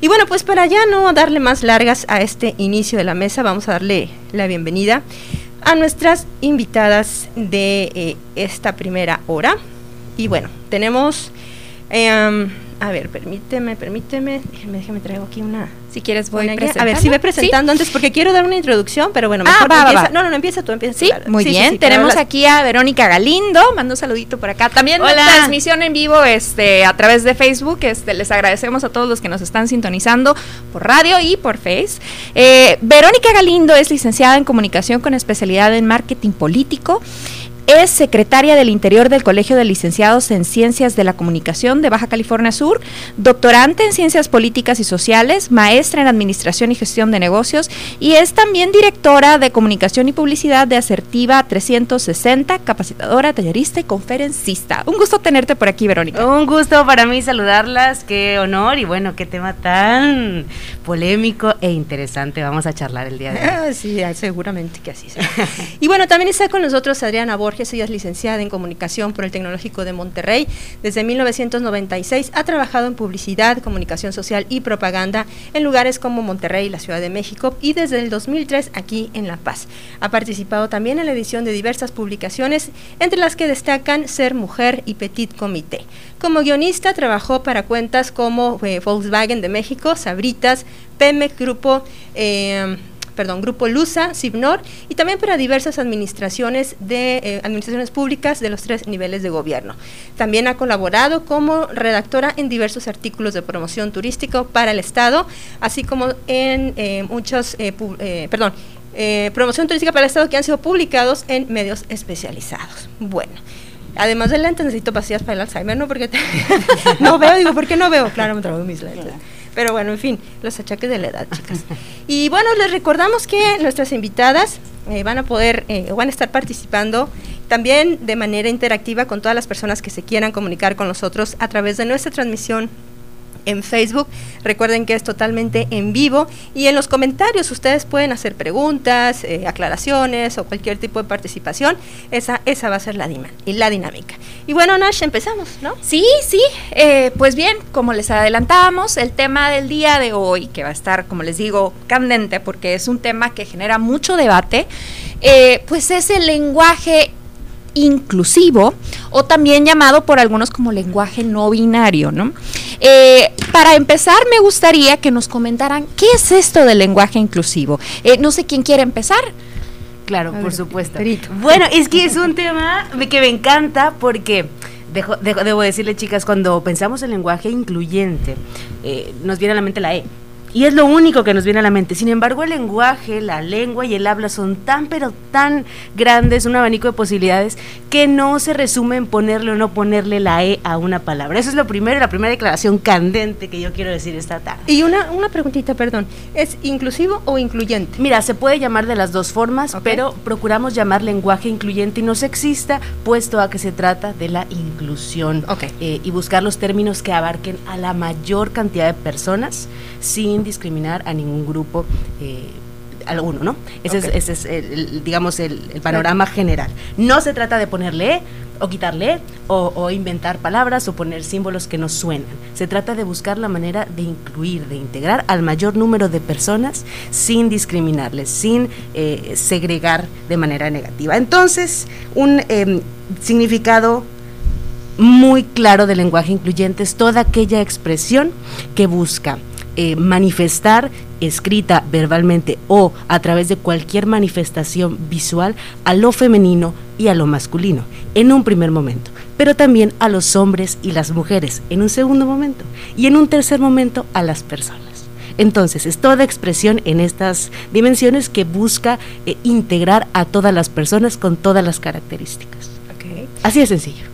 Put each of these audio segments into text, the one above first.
Y bueno, pues para ya no darle más largas a este inicio de la mesa, vamos a darle la bienvenida a nuestras invitadas de eh, esta primera hora. Y bueno, tenemos... Eh, a ver, permíteme, permíteme, déjeme, déjeme traigo aquí una. Si quieres voy A ver, si voy presentando antes porque quiero dar una introducción, pero bueno, mejor ah, empieza. No, no, no, empieza tú, empieza Sí, muy bien. Tenemos aquí a Verónica Galindo, mando un saludito por acá. También la transmisión en vivo este a través de Facebook. Este les agradecemos a todos los que nos están sintonizando por radio y por Face. Eh, Verónica Galindo es licenciada en comunicación con especialidad en marketing político. Es secretaria del Interior del Colegio de Licenciados en Ciencias de la Comunicación de Baja California Sur, doctorante en Ciencias Políticas y Sociales, maestra en Administración y Gestión de Negocios y es también directora de Comunicación y Publicidad de Asertiva 360, capacitadora, tallerista y conferencista. Un gusto tenerte por aquí, Verónica. Un gusto para mí saludarlas, qué honor y bueno, qué tema tan polémico e interesante vamos a charlar el día de hoy. sí, seguramente que así sea. y bueno, también está con nosotros Adriana Borges ella es licenciada en Comunicación por el Tecnológico de Monterrey. Desde 1996 ha trabajado en publicidad, comunicación social y propaganda en lugares como Monterrey, la Ciudad de México y desde el 2003 aquí en La Paz. Ha participado también en la edición de diversas publicaciones, entre las que destacan Ser Mujer y Petit Comité. Como guionista trabajó para cuentas como eh, Volkswagen de México, Sabritas, Pemex Grupo, eh, perdón, Grupo Lusa, Cibnor y también para diversas administraciones de eh, administraciones públicas de los tres niveles de gobierno. También ha colaborado como redactora en diversos artículos de promoción turística para el Estado, así como en eh, muchos, eh, perdón, promoción turística para el Estado que han sido publicados en medios especializados. Bueno. Además de lentes, necesito pastillas para el Alzheimer, ¿no? Porque no veo, digo, ¿por qué no veo? Claro, me traigo mis lentes. Pero bueno, en fin, los achaques de la edad, chicas. Y bueno, les recordamos que nuestras invitadas eh, van a poder, eh, van a estar participando también de manera interactiva con todas las personas que se quieran comunicar con nosotros a través de nuestra transmisión en Facebook. Recuerden que es totalmente en vivo y en los comentarios ustedes pueden hacer preguntas, eh, aclaraciones o cualquier tipo de participación. Esa, esa va a ser la, dinámica. Y bueno, Nash, empezamos, ¿no? Sí, sí. Eh, pues bien, como les adelantábamos, el tema del día de hoy, que va a estar, como les digo, candente, porque es un tema que genera mucho debate, eh, pues es el lenguaje inclusivo o también llamado por algunos como lenguaje no binario, ¿no? Eh, para empezar, me gustaría que nos comentaran qué es esto del lenguaje inclusivo. Eh, no sé quién quiere empezar. Claro, por supuesto. Bueno, es que es un tema que me encanta porque... debo decirle, chicas, cuando pensamos en lenguaje incluyente, eh, nos viene a la mente la E. Y es lo único que nos viene a la mente. Sin embargo, el lenguaje, la lengua y el habla son tan, pero tan grandes, un abanico de posibilidades, que no se resume en ponerle o no ponerle la E a una palabra. Eso es lo primero, la primera declaración candente que yo quiero decir esta tarde. Y una, una preguntita, perdón. ¿Es inclusivo o incluyente? Mira, se puede llamar de las dos formas, pero procuramos llamar lenguaje incluyente y no sexista, puesto a que se trata de la inclusión. Eh, y buscar los términos que abarquen a la mayor cantidad de personas sin discriminar a ningún grupo. Eh, alguno, ¿no? Ese es, el, digamos, el, panorama general. No se trata de ponerle e o quitarle e, o, inventar palabras o poner símbolos que no suenan. Se trata de buscar la manera de incluir, de integrar al mayor número de personas sin discriminarles, sin eh, segregar de manera negativa. Entonces, un em, significado muy claro del lenguaje incluyente es toda aquella expresión que busca eh, manifestar escrita verbalmente o a través de cualquier manifestación visual a lo femenino y a lo masculino en un primer momento, pero también a los hombres y las mujeres en un segundo momento y en un tercer momento a las personas. Entonces, es toda expresión en estas dimensiones que busca eh, integrar a todas las personas con todas las características. Así de sencillo.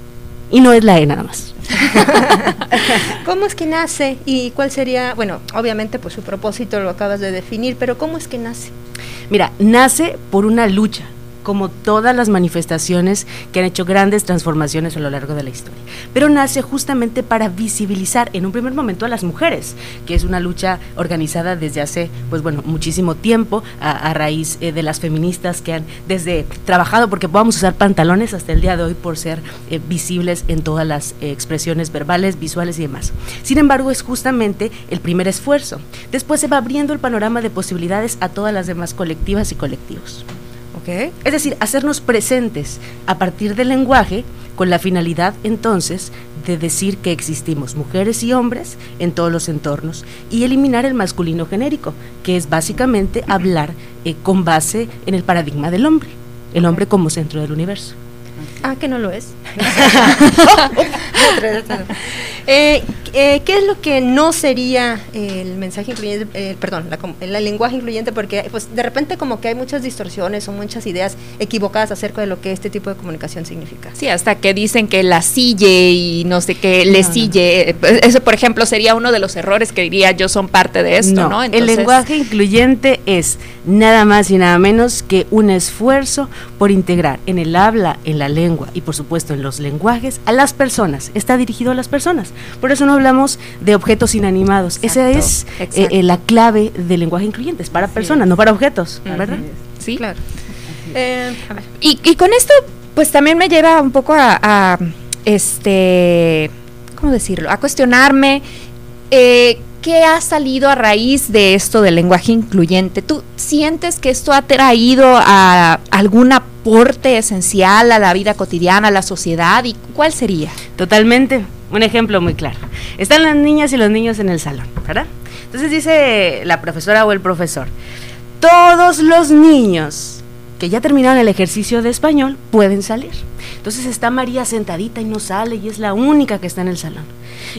Y no es la E nada más. ¿Cómo es que nace y cuál sería, bueno, obviamente pues su propósito lo acabas de definir, pero ¿cómo es que nace? Mira, nace por una lucha como todas las manifestaciones que han hecho grandes transformaciones a lo largo de la historia. Pero nace justamente para visibilizar en un primer momento a las mujeres, que es una lucha organizada desde hace, pues bueno, muchísimo tiempo, a, raíz eh, de las feministas que han desde trabajado porque podamos usar pantalones hasta el día de hoy por ser eh, visibles en todas las eh, expresiones verbales, visuales y demás. Sin embargo, es justamente el primer esfuerzo. Después se va abriendo el panorama de posibilidades a todas las demás colectivas y colectivos. Es decir, hacernos presentes a partir del lenguaje con la finalidad entonces de decir que existimos mujeres y hombres en todos los entornos y eliminar el masculino genérico, que es básicamente hablar eh, con base en el paradigma del hombre, el hombre como centro del universo. Ah, que no lo es. Eh, eh, ¿Qué es lo que no sería el mensaje incluyente, eh, perdón, el lenguaje incluyente? Porque pues de repente como que hay muchas distorsiones o muchas ideas equivocadas acerca de lo que este tipo de comunicación significa. Sí, hasta que dicen que la sille y no sé qué, le sille. Pues, eso, por ejemplo, sería uno de los errores que diría yo son parte de esto, ¿no? el lenguaje incluyente es nada más y nada menos que un esfuerzo por integrar en el habla, en la lengua y por supuesto en los lenguajes a las personas. Está dirigido a las personas. Por eso no hablamos de objetos inanimados. Esa es eh, eh, la clave del lenguaje incluyente. Es para personas, no para objetos, ¿verdad? Sí, claro. Eh, y, con esto, pues también me lleva un poco a, este, ¿cómo decirlo? A cuestionarme ¿qué ha salido a raíz de esto del lenguaje incluyente? ¿Tú sientes que esto ha traído a algún aporte esencial a la vida cotidiana, a la sociedad? ¿Y cuál sería? Totalmente. Un ejemplo muy claro. Están las niñas y los niños en el salón, ¿verdad? Entonces dice la profesora o el profesor, todos los niños que ya terminaron el ejercicio de español pueden salir. Entonces está María sentadita y no sale y es la única que está en el salón.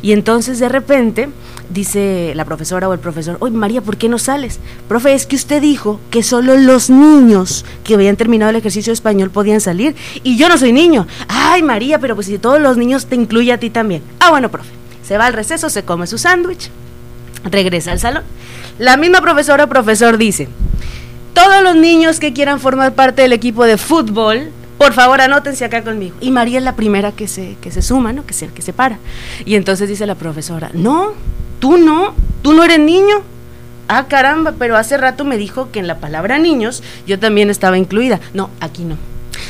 Y entonces de repente dice la profesora o el profesor, oye María, ¿por qué no sales? Profe, es que usted dijo que solo los niños que habían terminado el ejercicio de español podían salir y yo no soy niño. Ay María, pero pues si todos los niños te incluye a ti también. Ah, bueno, profe. Se va al receso, se come su sándwich, regresa al salón. La misma profesora o profesor dice, todos los niños que quieran formar parte del equipo de fútbol por favor anótense acá conmigo. Y María es la primera que se, que se suma, ¿no? Que se, que se para. Y entonces dice la profesora, no, tú no, tú no eres niño. Ah, caramba, pero hace rato me dijo que en la palabra niños yo también estaba incluida. No, aquí no.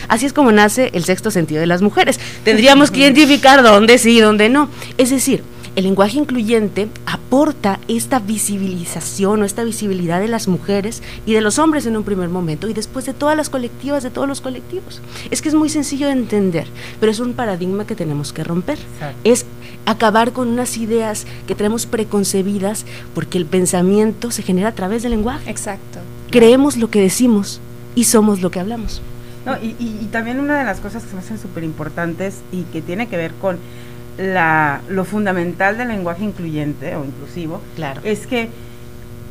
Así es como nace el sexto sentido de las mujeres. Tendríamos que identificar dónde sí y dónde no. Es decir, el lenguaje incluyente aporta esta visibilización o esta visibilidad de las mujeres y de los hombres en un primer momento y después de todas las colectivas, de todos los colectivos. Es que es muy sencillo de entender, pero es un paradigma que tenemos que romper. Es acabar con unas ideas que tenemos preconcebidas porque el pensamiento se genera a través del lenguaje. Exacto. Creemos lo que decimos y somos lo que hablamos. y, también una de las cosas que se me hacen súper importantes y que tiene que ver con la, lo fundamental del lenguaje incluyente o inclusivo claro. es que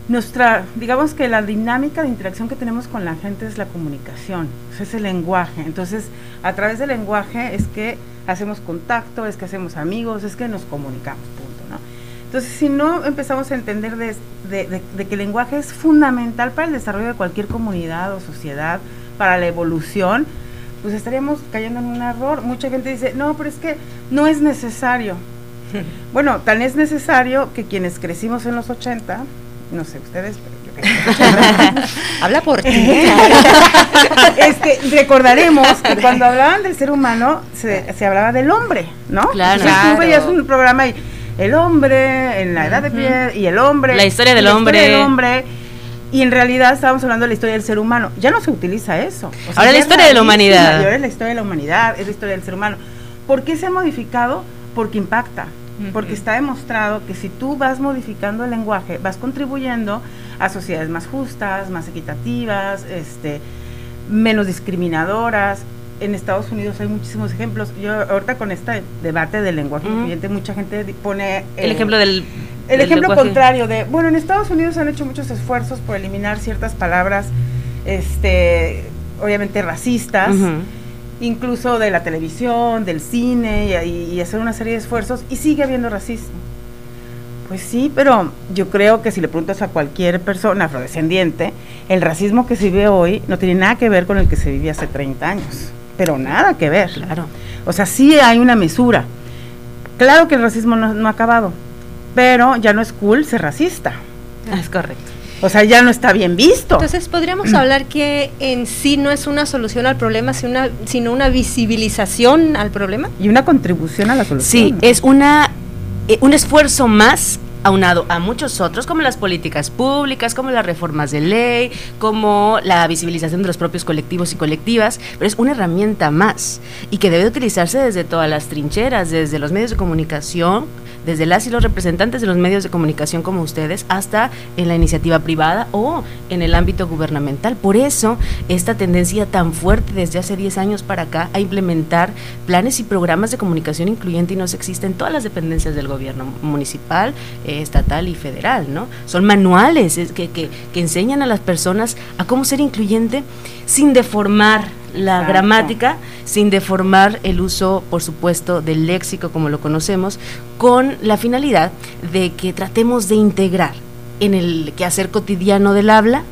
nuestra, digamos que la dinámica de interacción que tenemos con la gente es la comunicación, es el lenguaje. Entonces, a través del lenguaje es que hacemos contacto, es que hacemos amigos, es que nos comunicamos, punto, ¿no? Entonces, si no empezamos a entender de, de que el lenguaje es fundamental para el desarrollo de cualquier comunidad o sociedad, para la evolución, pues estaríamos cayendo en un error. Mucha gente dice, no, pero es que no es necesario. bueno, tan es necesario que quienes crecimos en los 80, no sé ustedes, pero yo Habla por ti. este, recordaremos que cuando hablaban del ser humano se, se hablaba del hombre, ¿no? Claro. Entonces, tú veías un programa y el hombre en la edad de pie y el hombre. La historia del la hombre. Historia del hombre y en realidad estábamos hablando de la historia del ser humano. Ya no se utiliza eso. Ahora la historia de la humanidad. Ahora es la historia de la humanidad, es la historia del ser humano. ¿Por qué se ha modificado? Porque impacta. Porque está demostrado que si tú vas modificando el lenguaje, vas contribuyendo a sociedades más justas, más equitativas, este, menos discriminadoras. En Estados Unidos hay muchísimos ejemplos. Yo ahorita con este debate del lenguaje incluyente, mucha gente pone... el ejemplo del el ejemplo contrario de, bueno, en Estados Unidos han hecho muchos esfuerzos por eliminar ciertas palabras, este, obviamente racistas, incluso de la televisión, del cine y, hacer una serie de esfuerzos y sigue habiendo racismo. Pues sí, pero yo creo que si le preguntas a cualquier persona afrodescendiente, el racismo que se vive hoy no tiene nada que ver con el que se vivía hace 30 años, pero nada que ver. Claro. O sea, sí hay una mesura. Claro que el racismo no, ha acabado, pero ya no es cool ser racista. Es correcto. O sea, ya no está bien visto. Entonces, podríamos hablar que en sí no es una solución al problema, sino una, sino una visibilización al problema. Y una contribución a la solución. Sí, es una eh, un esfuerzo más aunado a muchos otros, como las políticas públicas, como las reformas de ley, como la visibilización de los propios colectivos y colectivas, pero es una herramienta más y que debe utilizarse desde todas las trincheras, desde los medios de comunicación, desde las y los representantes de los medios de comunicación como ustedes, hasta en la iniciativa privada o en el ámbito gubernamental. Por eso, esta tendencia tan fuerte desde hace 10 años para acá a implementar planes y programas de comunicación incluyente y no existe en todas las dependencias del gobierno municipal, eh, estatal y federal, ¿no? Son manuales que, que, que enseñan a las personas a cómo ser incluyente sin deformar la gramática sin deformar el uso, por supuesto, del léxico como lo conocemos, con la finalidad de que tratemos de integrar en el quehacer cotidiano del habla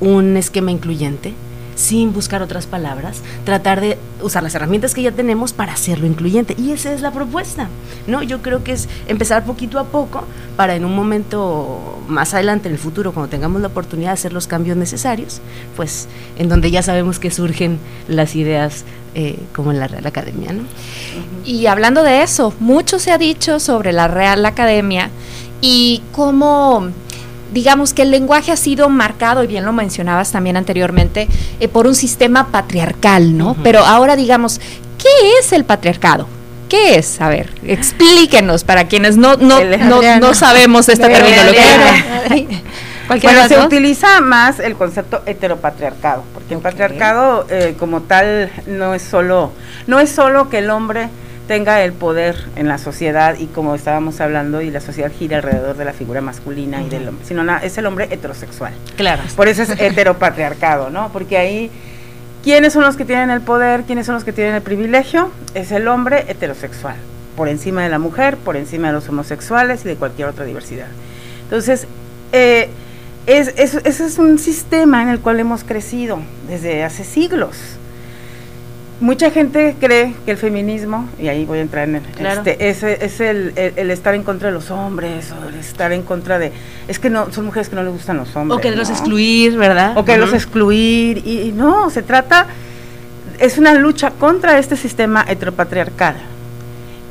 un esquema incluyente sin buscar otras palabras, tratar de usar las herramientas que ya tenemos para hacerlo incluyente. Y esa es la propuesta, ¿no? Yo creo que es empezar poquito a poco para en un momento más adelante, en el futuro, cuando tengamos la oportunidad de hacer los cambios necesarios, pues en donde ya sabemos que surgen las ideas eh, como en la Real Academia, ¿no? Y hablando de eso, mucho se ha dicho sobre la Real Academia y cómo digamos que el lenguaje ha sido marcado, y bien lo mencionabas también anteriormente, eh, por un sistema patriarcal, ¿no? Pero ahora digamos, ¿qué es el patriarcado? ¿Qué es? A ver, explíquenos para quienes no, no, no, sabemos esta terminología. bueno, se utiliza más el concepto heteropatriarcado, porque el patriarcado eh, como tal no es solo, no es solo que el hombre tenga el poder en la sociedad y como estábamos hablando y la sociedad gira alrededor de la figura masculina y del hombre, sino es el hombre heterosexual. Claro. Por eso es heteropatriarcado, ¿no? Porque ahí ¿quiénes son los que tienen el poder? ¿Quiénes son los que tienen el privilegio? Es el hombre heterosexual, por encima de la mujer, por encima de los homosexuales y de cualquier otra diversidad. Entonces, eh, es, ese es un sistema en el cual hemos crecido desde hace siglos mucha gente cree que el feminismo, y ahí voy a entrar en el, este, es, es el, estar en contra de los hombres, o el estar en contra de, es que no, son mujeres que no les gustan los hombres. O que los excluir, ¿verdad? O que los excluir, y, no, se trata, es una lucha contra este sistema heteropatriarcal,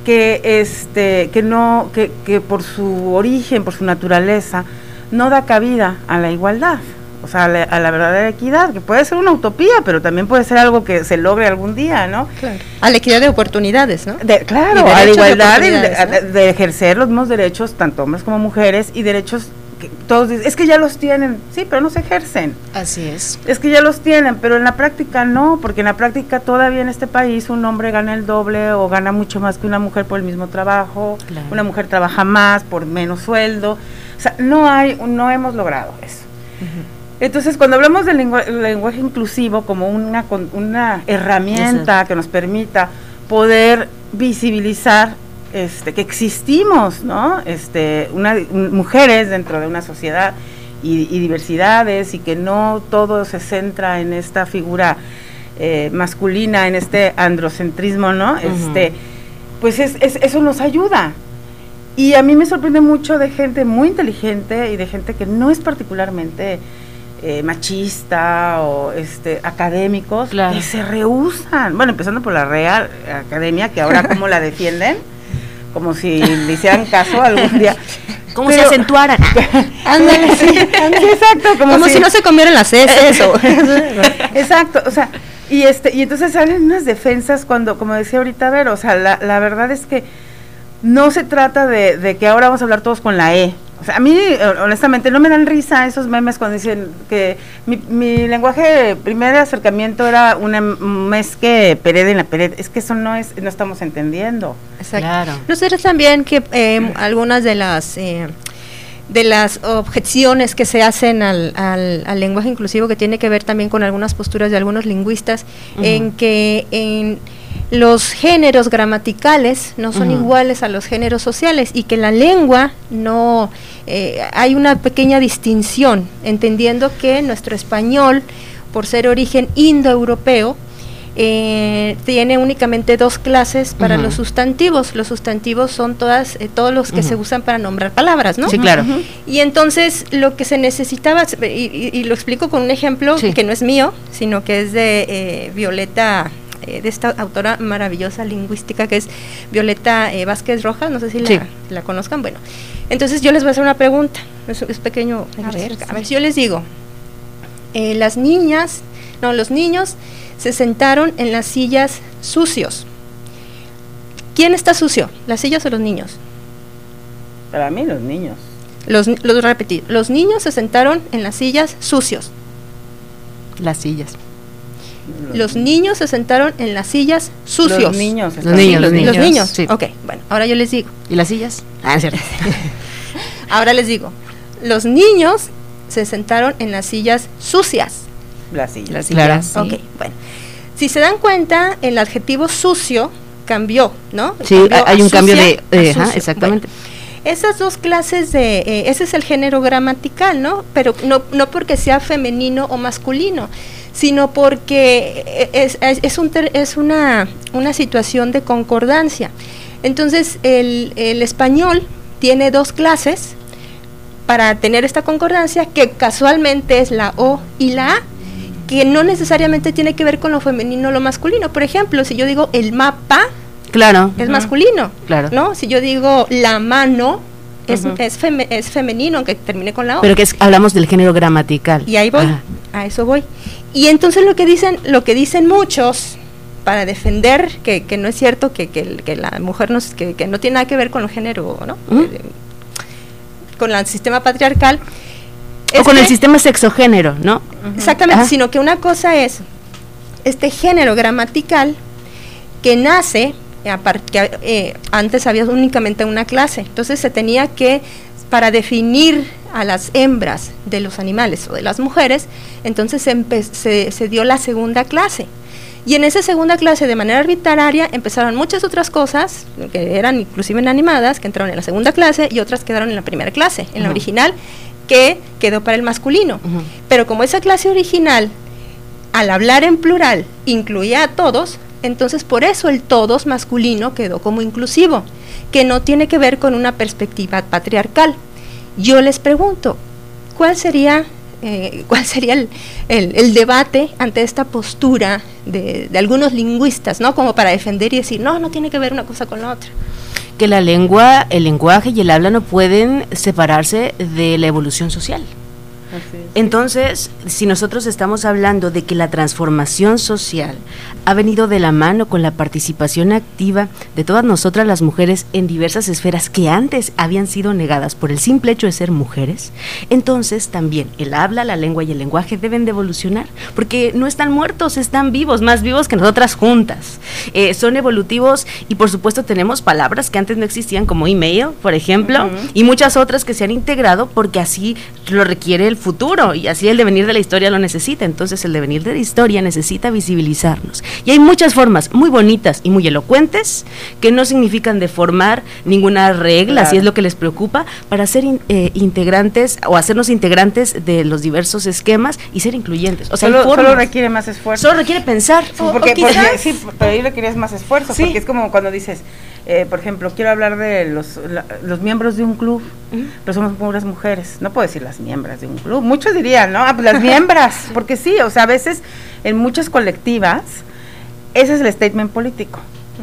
que, este, que, no, que, que por su origen, por su naturaleza, no da cabida a la igualdad o sea, a la, verdadera equidad, que puede ser una utopía, pero también puede ser algo que se logre algún día, ¿no? Claro. A la equidad de oportunidades, ¿no? claro, a la igualdad de, ejercer los mismos derechos, tanto hombres como mujeres, y derechos que todos dicen, es que ya los tienen, sí, pero no se ejercen. Así es. Es que ya los tienen, pero en la práctica no, porque en la práctica todavía en este país un hombre gana el doble o gana mucho más que una mujer por el mismo trabajo, una mujer trabaja más por menos sueldo, o sea, no hay, no hemos logrado eso. Entonces, cuando hablamos del lenguaje inclusivo como una, una herramienta que nos permita poder visibilizar este, que existimos, ¿no? Este, una, mujeres dentro de una sociedad y, diversidades y que no todo se centra en esta figura eh, masculina, en este androcentrismo, ¿no? Este, pues es, eso nos ayuda. Y a mí me sorprende mucho de gente muy inteligente y de gente que no es particularmente eh, machista o este académicos que se rehusan. Bueno, empezando por la Real Academia, que ahora como la defienden, como si le hicieran caso algún día. Como si acentuaran. Ándale, sí, exacto. Como, si, no se comieran las heces. eso. exacto, o sea, y este y entonces salen unas defensas cuando, como decía ahorita Ver, o sea, la, la verdad es que no se trata de, de que ahora vamos a hablar todos con la E, o sea, a mí, honestamente, no me dan risa esos memes cuando dicen que mi, mi lenguaje, primer acercamiento era una mezque pered en la pared. Es que eso no es, no estamos entendiendo. Exacto. Claro. Nosotros también que eh, algunas de las eh, de las objeciones que se hacen al, al, lenguaje inclusivo que tiene que ver también con algunas posturas de algunos lingüistas en que en los géneros gramaticales no son iguales a los géneros sociales y que la lengua no eh, hay una pequeña distinción, entendiendo que nuestro español, por ser origen indoeuropeo, eh, tiene únicamente dos clases para los sustantivos. Los sustantivos son todas eh, todos los que se usan para nombrar palabras, ¿no? Sí, claro. Y entonces lo que se necesitaba, y, lo explico con un ejemplo que no es mío, sino que es de eh, Violeta de esta autora maravillosa lingüística que es Violeta Vázquez Rojas, no sé si la, conozcan. Bueno, entonces yo les voy a hacer una pregunta, es, pequeño. A ver, a ver, si yo les digo, las niñas, no, los niños se sentaron en las sillas sucios. ¿Quién está sucio? ¿Las sillas o los niños? Para mí los niños. Los, los repetir, los niños se sentaron en las sillas sucios. Las sillas. Los niños se sentaron en las sillas sucios. Los niños. Los niños, los niños. Los niños. Sí. Ok, bueno, ahora yo les digo. ¿Y las sillas? Ah, cierto. ahora les digo. Los niños se sentaron en las sillas sucias. Las sillas. Las sillas. Ok, bueno. Si se dan cuenta, el adjetivo sucio cambió, ¿no? Sí, hay un cambio de... exactamente. esas dos clases de... Eh, ese es el género gramatical, ¿no? Pero no, no porque sea femenino o masculino, sino porque es, es, un es una, una situación de concordancia. Entonces, el, el español tiene dos clases para tener esta concordancia, que casualmente es la O y la A, que no necesariamente tiene que ver con lo femenino o lo masculino. Por ejemplo, si yo digo el mapa, claro, es masculino, claro. ¿no? Si yo digo la mano, es, es, femenino, aunque termine con la O. Pero que hablamos del género gramatical. Y ahí voy, a eso voy. Y entonces lo que dicen, lo que dicen muchos para defender que, que no es cierto que, que, la mujer no, que, no tiene nada que ver con el género, ¿no? Eh, con el sistema patriarcal, o con el sistema sexogénero, ¿no? Exactamente, sino que una cosa es este género gramatical que nace, que, eh, antes había únicamente una clase, entonces se tenía que, para definir a las hembras de los animales o de las mujeres, entonces se, se dio la segunda clase. Y en esa segunda clase, de manera arbitraria, empezaron muchas otras cosas, que eran inclusive animadas, que entraron en la segunda clase y otras quedaron en la primera clase, en la original, que quedó para el masculino. Pero como esa clase original, al hablar en plural, incluía a todos, entonces por eso el todos masculino quedó como inclusivo, que no tiene que ver con una perspectiva patriarcal. Yo les pregunto, ¿cuál sería, eh, cuál sería el, debate ante esta postura de, de algunos lingüistas, ¿no? Como para defender y decir, no, no tiene que ver una cosa con la otra que la lengua, el lenguaje y el habla no pueden separarse de la evolución social. Entonces, si nosotros estamos hablando de que la transformación social ha venido de la mano con la participación activa de todas nosotras las mujeres en diversas esferas que antes habían sido negadas por el simple hecho de ser mujeres, entonces también el habla, la lengua y el lenguaje deben de evolucionar, porque no están muertos, están vivos, más vivos que nosotras juntas. Eh, son evolutivos y por supuesto tenemos palabras que antes no existían como email, por ejemplo, y muchas otras que se han integrado porque así lo requiere el futuro y así el devenir de la historia lo necesita. Entonces el devenir de la historia necesita visibilizarnos. Y hay muchas formas muy bonitas y muy elocuentes que no significan deformar ninguna regla, si es lo que les preocupa, para ser eh, integrantes o hacernos integrantes de los diversos esquemas y ser incluyentes. O sea, solo, requiere más esfuerzo. Solo requiere pensar. porque, sí, pero ahí requieres más esfuerzo, porque es como cuando dices, eh, por ejemplo, quiero hablar de los, los miembros de un club, pero somos puras mujeres. No puedo decir las miembros de un club. Muchos dirían, ¿no? Ah, pues las miembros, porque sí, o sea, a veces en muchas colectivas, ese es el statement político.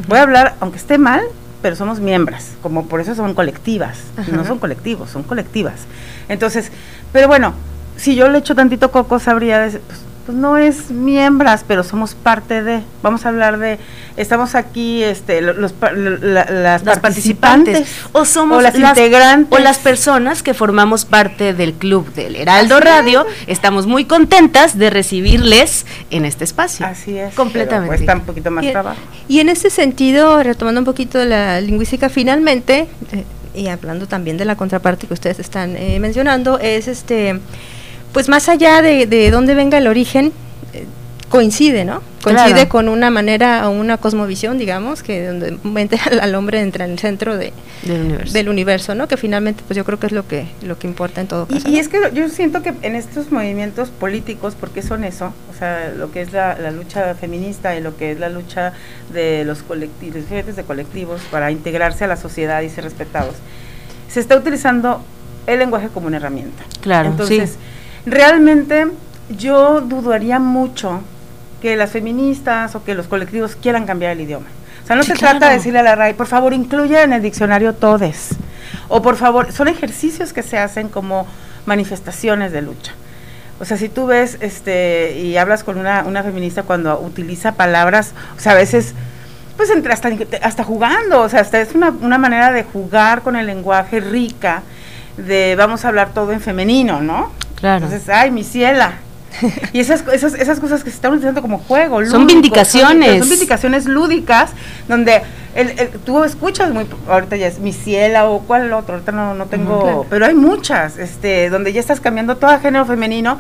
Voy a hablar, aunque esté mal, pero somos miembros, como por eso son colectivas, no son colectivos, son colectivas. Entonces, pero bueno, si yo le echo tantito coco, sabría, pues, pues no es miembros, pero somos parte de. Vamos a hablar de, estamos aquí, este, los, las, participantes, o somos las, integrantes o las personas que formamos parte del club del Heraldo Radio. Estamos muy contentas de recibirles en este espacio. Así es. Completamente. Cuesta un poquito más trabajo. Y en ese sentido, retomando un poquito la lingüística, finalmente, eh, y hablando también de la contraparte que ustedes están eh, mencionando, es este pues más allá de, de dónde venga el origen, eh, coincide, ¿no? Coincide con una manera o una cosmovisión, digamos, que donde mente al hombre entra en el centro de, del, universo. ¿no? Que finalmente, pues yo creo que es lo que lo que importa en todo caso. Y, es que yo siento que en estos movimientos políticos, porque son eso, o sea, lo que es la, lucha feminista y lo que es la lucha de los colectivos, de colectivos para integrarse a la sociedad y ser respetados, se está utilizando el lenguaje como una herramienta. Claro. Entonces, realmente yo dudaría mucho que las feministas o que los colectivos quieran cambiar el idioma. O sea, no se trata de decirle a la RAI, por favor, incluya en el diccionario todes. O por favor, son ejercicios que se hacen como manifestaciones de lucha. O sea, si tú ves este y hablas con una, una feminista cuando utiliza palabras, o sea, a veces, pues entre hasta, hasta jugando, o sea, hasta es una, una manera de jugar con el lenguaje rica, de vamos a hablar todo en femenino, ¿no? Claro. Entonces, ay, mi ciela, y esas, esas, esas cosas que se están utilizando como juego. son vindicaciones. Son, vindicaciones lúdicas, donde el, tú escuchas muy, ahorita ya es mi ciela o cuál otro, ahorita no, no tengo, pero hay muchas, este, donde ya estás cambiando todo a género femenino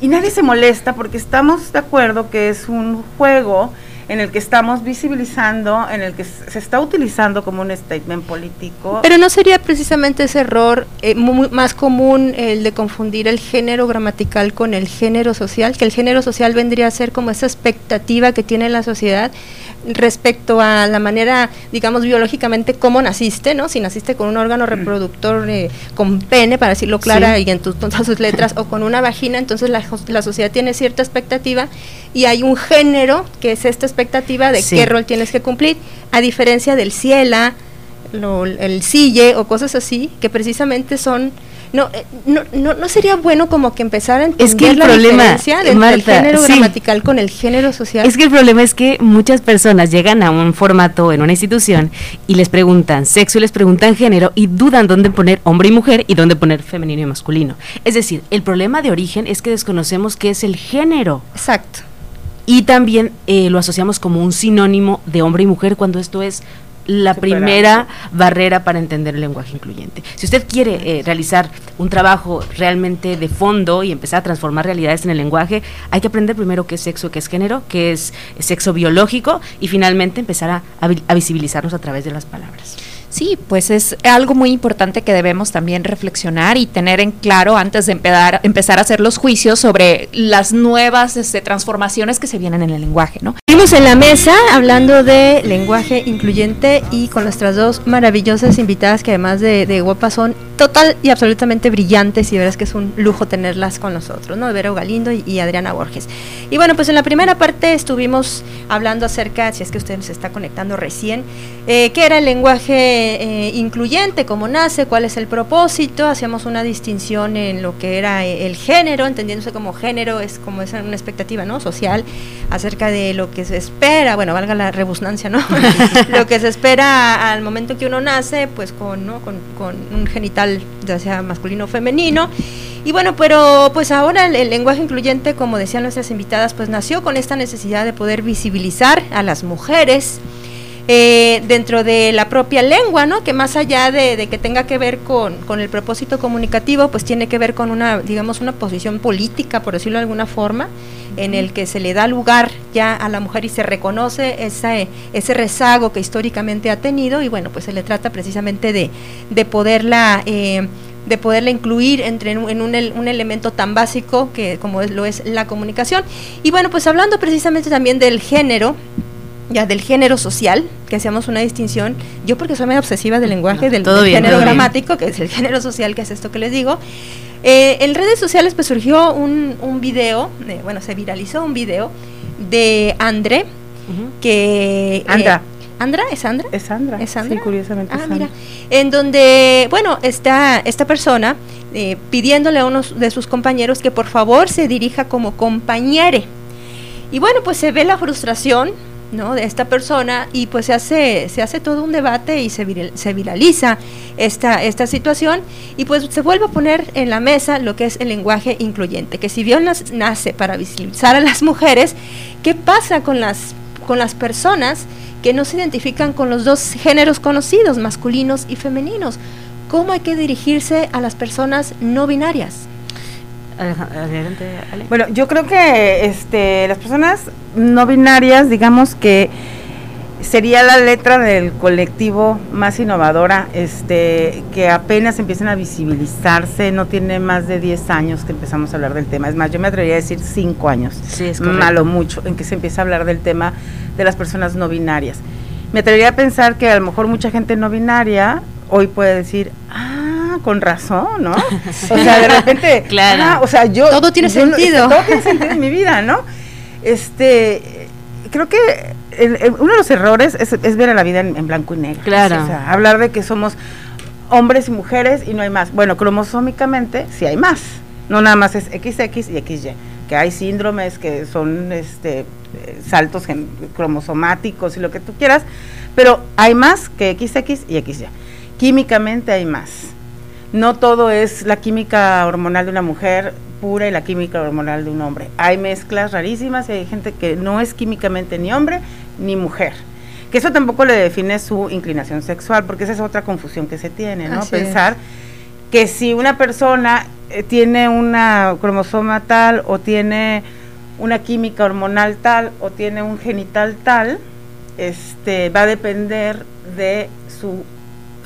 y nadie se molesta porque estamos de acuerdo que es un juego en el que estamos visibilizando, en el que se está utilizando como un statement político. Pero no sería precisamente ese error eh, más común el de confundir el género gramatical con el género social, que el género social vendría a ser como esa expectativa que tiene la sociedad respecto a la manera, digamos, biológicamente cómo naciste, ¿no? Si naciste con un órgano mm. reproductor eh, con pene, para decirlo clara y en todas sus letras, o con una vagina, entonces la, la, sociedad tiene cierta expectativa y hay un género que es esta expectativa de qué rol tienes que cumplir, a diferencia del ciela, el sille o cosas así, que precisamente son no, eh, no, no, no, sería bueno como que empezar a entender es que el la problema, diferencia del género gramatical con el género social. Es que el problema es que muchas personas llegan a un formato en una institución y les preguntan sexo y les preguntan género y dudan dónde poner hombre y mujer y dónde poner femenino y masculino. Es decir, el problema de origen es que desconocemos qué es el género. Exacto. Y también eh, lo asociamos como un sinónimo de hombre y mujer cuando esto es la primera barrera para entender el lenguaje incluyente. Si usted quiere eh, realizar un trabajo realmente de fondo y empezar a transformar realidades en el lenguaje, hay que aprender primero qué es sexo, qué es género, qué es sexo biológico y finalmente empezar a, a visibilizarnos a través de las palabras. Sí, pues es algo muy importante que debemos también reflexionar y tener en claro antes de empezar, empezar a hacer los juicios sobre las nuevas este, transformaciones que se vienen en el lenguaje, ¿no? Estamos en la mesa hablando de lenguaje incluyente y con nuestras dos maravillosas invitadas que además de, de guapas son total y absolutamente brillantes y verás que es un lujo tenerlas con nosotros, ¿no? Vero Galindo y, Adriana Borges. Y bueno, pues en la primera parte estuvimos hablando acerca, si es que usted se está conectando recién, eh, qué era el lenguaje eh, incluyente, cómo nace, cuál es el propósito, hacíamos una distinción en lo que era eh, el género, entendiéndose como género es como es una expectativa, ¿no? Social, acerca de lo que se espera, bueno, valga la rebusnancia, ¿no? lo que se espera al momento que uno nace, pues con, ¿no? con, con un genital ya sea masculino o femenino. Y bueno, pero pues ahora el, lenguaje incluyente, como decían nuestras invitadas, pues nació con esta necesidad de poder visibilizar a las mujeres eh, dentro de la propia lengua, ¿no? Que más allá de, que tenga que ver con, el propósito comunicativo, pues tiene que ver con una, digamos, una posición política, por decirlo de alguna forma, en el que se le da lugar ya a la mujer y se reconoce ese, ese rezago que históricamente ha tenido y bueno, pues se le trata precisamente de, de poderla... Eh, de poderla incluir entre en, un, un, elemento tan básico que como es, lo es la comunicación. Y bueno, pues hablando precisamente también del género, ya del género social, que hacemos una distinción, yo porque soy muy obsesiva del lenguaje, del, género gramático, que es el género social, que es esto que les digo, eh, en redes sociales pues surgió un, un video, bueno, se viralizó un video de André, que... Andra. Eh, ¿Andra? ¿Es Andra? Es Andra. ¿Es Andra? Sí, curiosamente. Ah, mira. En donde, bueno, está esta persona eh, pidiéndole a uno de sus compañeros que por favor se dirija como compañere. Y bueno, pues se ve la frustración ¿no? de esta persona y pues se hace, se hace todo un debate y se, se viraliza esta, esta situación y pues se vuelve a poner en la mesa lo que es el lenguaje incluyente, que si bien nace para visibilizar a las mujeres, ¿qué pasa con las, con las personas que no se identifican con los dos géneros conocidos, masculinos y femeninos? ¿Cómo hay que dirigirse a las personas no binarias? Bueno, yo creo que este, las personas no binarias, digamos que sería la letra del colectivo más innovadora, este, que apenas empiezan a visibilizarse, no tiene más de 10 años que empezamos a hablar del tema, es más, yo me atrevería a decir 5 años, sí, es malo mucho, en que se empieza a hablar del tema de las personas no binarias. Me atrevería a pensar que a lo mejor mucha gente no binaria hoy puede decir, ah, con razón, ¿no? O sea, de repente, claro. Ah, o sea, yo... Todo tiene sentido. todo tiene sentido en mi vida, ¿no? Este, creo que uno de los errores es, ver a la vida en, blanco y negro. Claro. O sea, hablar de que somos hombres y mujeres y no hay más. Bueno, cromosómicamente sí hay más. No nada más es XX y XY, que hay síndromes que son este saltos cromosomáticos y lo que tú quieras, pero hay más que XX y XY. Químicamente hay más. No todo es la química hormonal de una mujer pura y la química hormonal de un hombre. Hay mezclas rarísimas y hay gente que no es químicamente ni hombre ni mujer. Que eso tampoco le define su inclinación sexual, porque esa es otra confusión que se tiene, ¿no? Pensar que si una persona eh, tiene una cromosoma tal o tiene una química hormonal tal o tiene un genital tal, este va a depender de su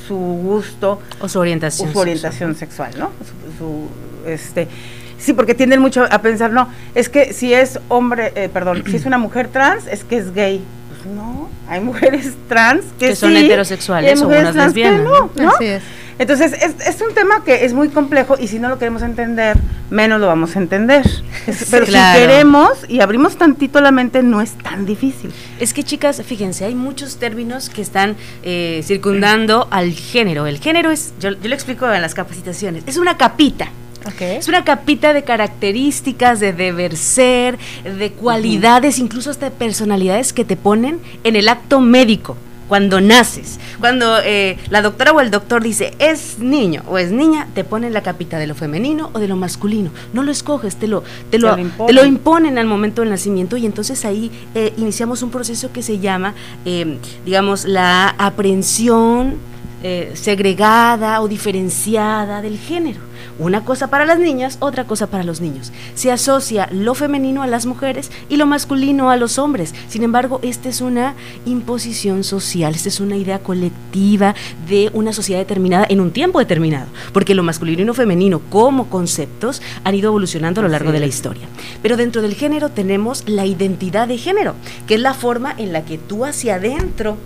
su gusto o su orientación, o su orientación sexual, ¿no? Su, este, sí, porque tienden mucho a pensar, no, es que si es hombre, eh, perdón, si es una mujer trans, es que es gay. Pues no, hay mujeres trans que, son heterosexuales o unas lesbianas. no, ¿no? es. Entonces, es, un tema que es muy complejo y si no lo queremos entender, menos lo vamos a entender. pero si queremos y abrimos tantito la mente, no es tan difícil. Es que, chicas, fíjense, hay muchos términos que están eh, circundando al género. El género es, yo, yo lo explico en las capacitaciones, es una capita. Es una capita de características, de deber ser, de cualidades, incluso hasta de personalidades que te ponen en el acto médico cuando naces, cuando eh, la doctora o el doctor dice es niño o es niña, te ponen la capita de lo femenino o de lo masculino. No lo escoges, te lo, te lo, te lo imponen al momento del nacimiento y entonces ahí eh, iniciamos un proceso que se llama, eh, digamos, la aprehensión segregada o diferenciada del género. Una cosa para las niñas, otra cosa para los niños. Se asocia lo femenino a las mujeres y lo masculino a los hombres. Sin embargo, esta es una imposición social, esta es una idea colectiva de una sociedad determinada en un tiempo determinado, porque lo masculino y lo femenino como conceptos han ido evolucionando a lo largo de la historia. Pero dentro del género tenemos la identidad de género, que es la forma en la que tú hacia adentro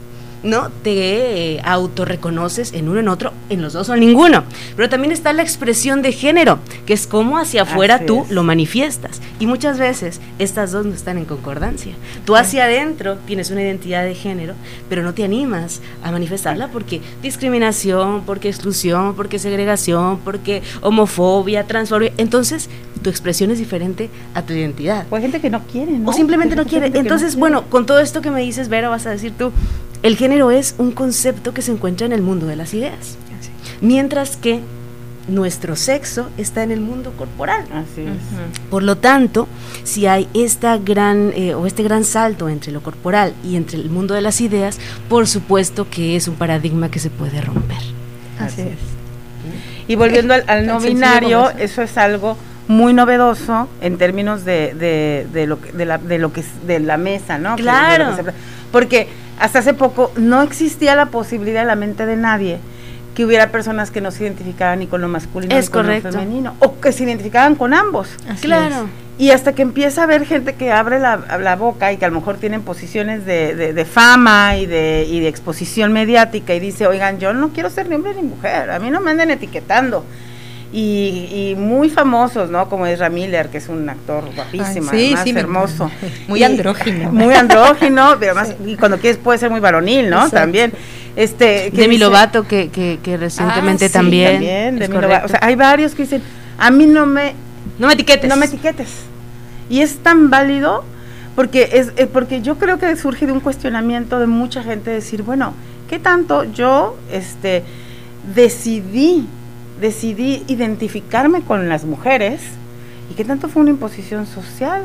¿no? Te eh, autorreconoces en uno en otro, en los dos o en ninguno. Pero también está la expresión de género, que es cómo hacia afuera tú lo manifiestas. Y muchas veces estas dos no están en concordancia. Tú hacia adentro tienes una identidad de género, pero no te animas a manifestarla porque discriminación, porque exclusión, porque segregación, porque homofobia, transfobia. Entonces, tu expresión es diferente a tu identidad. O hay gente que no quiere, ¿no? O simplemente no quiere. Entonces, bueno, con todo esto que me dices, Vera, vas a decir tú, el género es un concepto que se encuentra en el mundo de las ideas, mientras que nuestro sexo está en el mundo corporal. Así es. Por lo tanto, si hay esta gran eh, o este gran salto entre lo corporal y entre el mundo de las ideas, por supuesto que es un paradigma que se puede romper. Así, es. Y volviendo al, no binario, eso es algo muy novedoso en términos de, de, lo, de, la, de lo que es de la mesa, ¿no? Claro. porque hasta hace poco no existía la posibilidad en la mente de nadie que hubiera personas que no se identificaban ni con lo masculino ni con lo femenino, o que se identificaban con ambos. claro. Y hasta que empieza a haber gente que abre la, boca y que a lo mejor tienen posiciones de, de, fama y de, y de exposición mediática y dice, oigan, yo no quiero ser ni hombre ni mujer, a mí no me anden etiquetando y, muy famosos, ¿no? Como es Miller, que es un actor guapísimo, sí, hermoso. Muy andrógino. Muy andrógino, pero además, y cuando quieres puede ser muy varonil, ¿no? También. Este, Demi Lovato, que, que, que recientemente ah, también. también Demi Lovato. O sea, hay varios que dicen, a mí no me... No me etiquetes. No me etiquetes. Y es tan válido porque, es, eh, porque yo creo que surge de un cuestionamiento de mucha gente decir, bueno, ¿qué tanto yo este, decidí decidí identificarme con las mujeres y qué tanto fue una imposición social.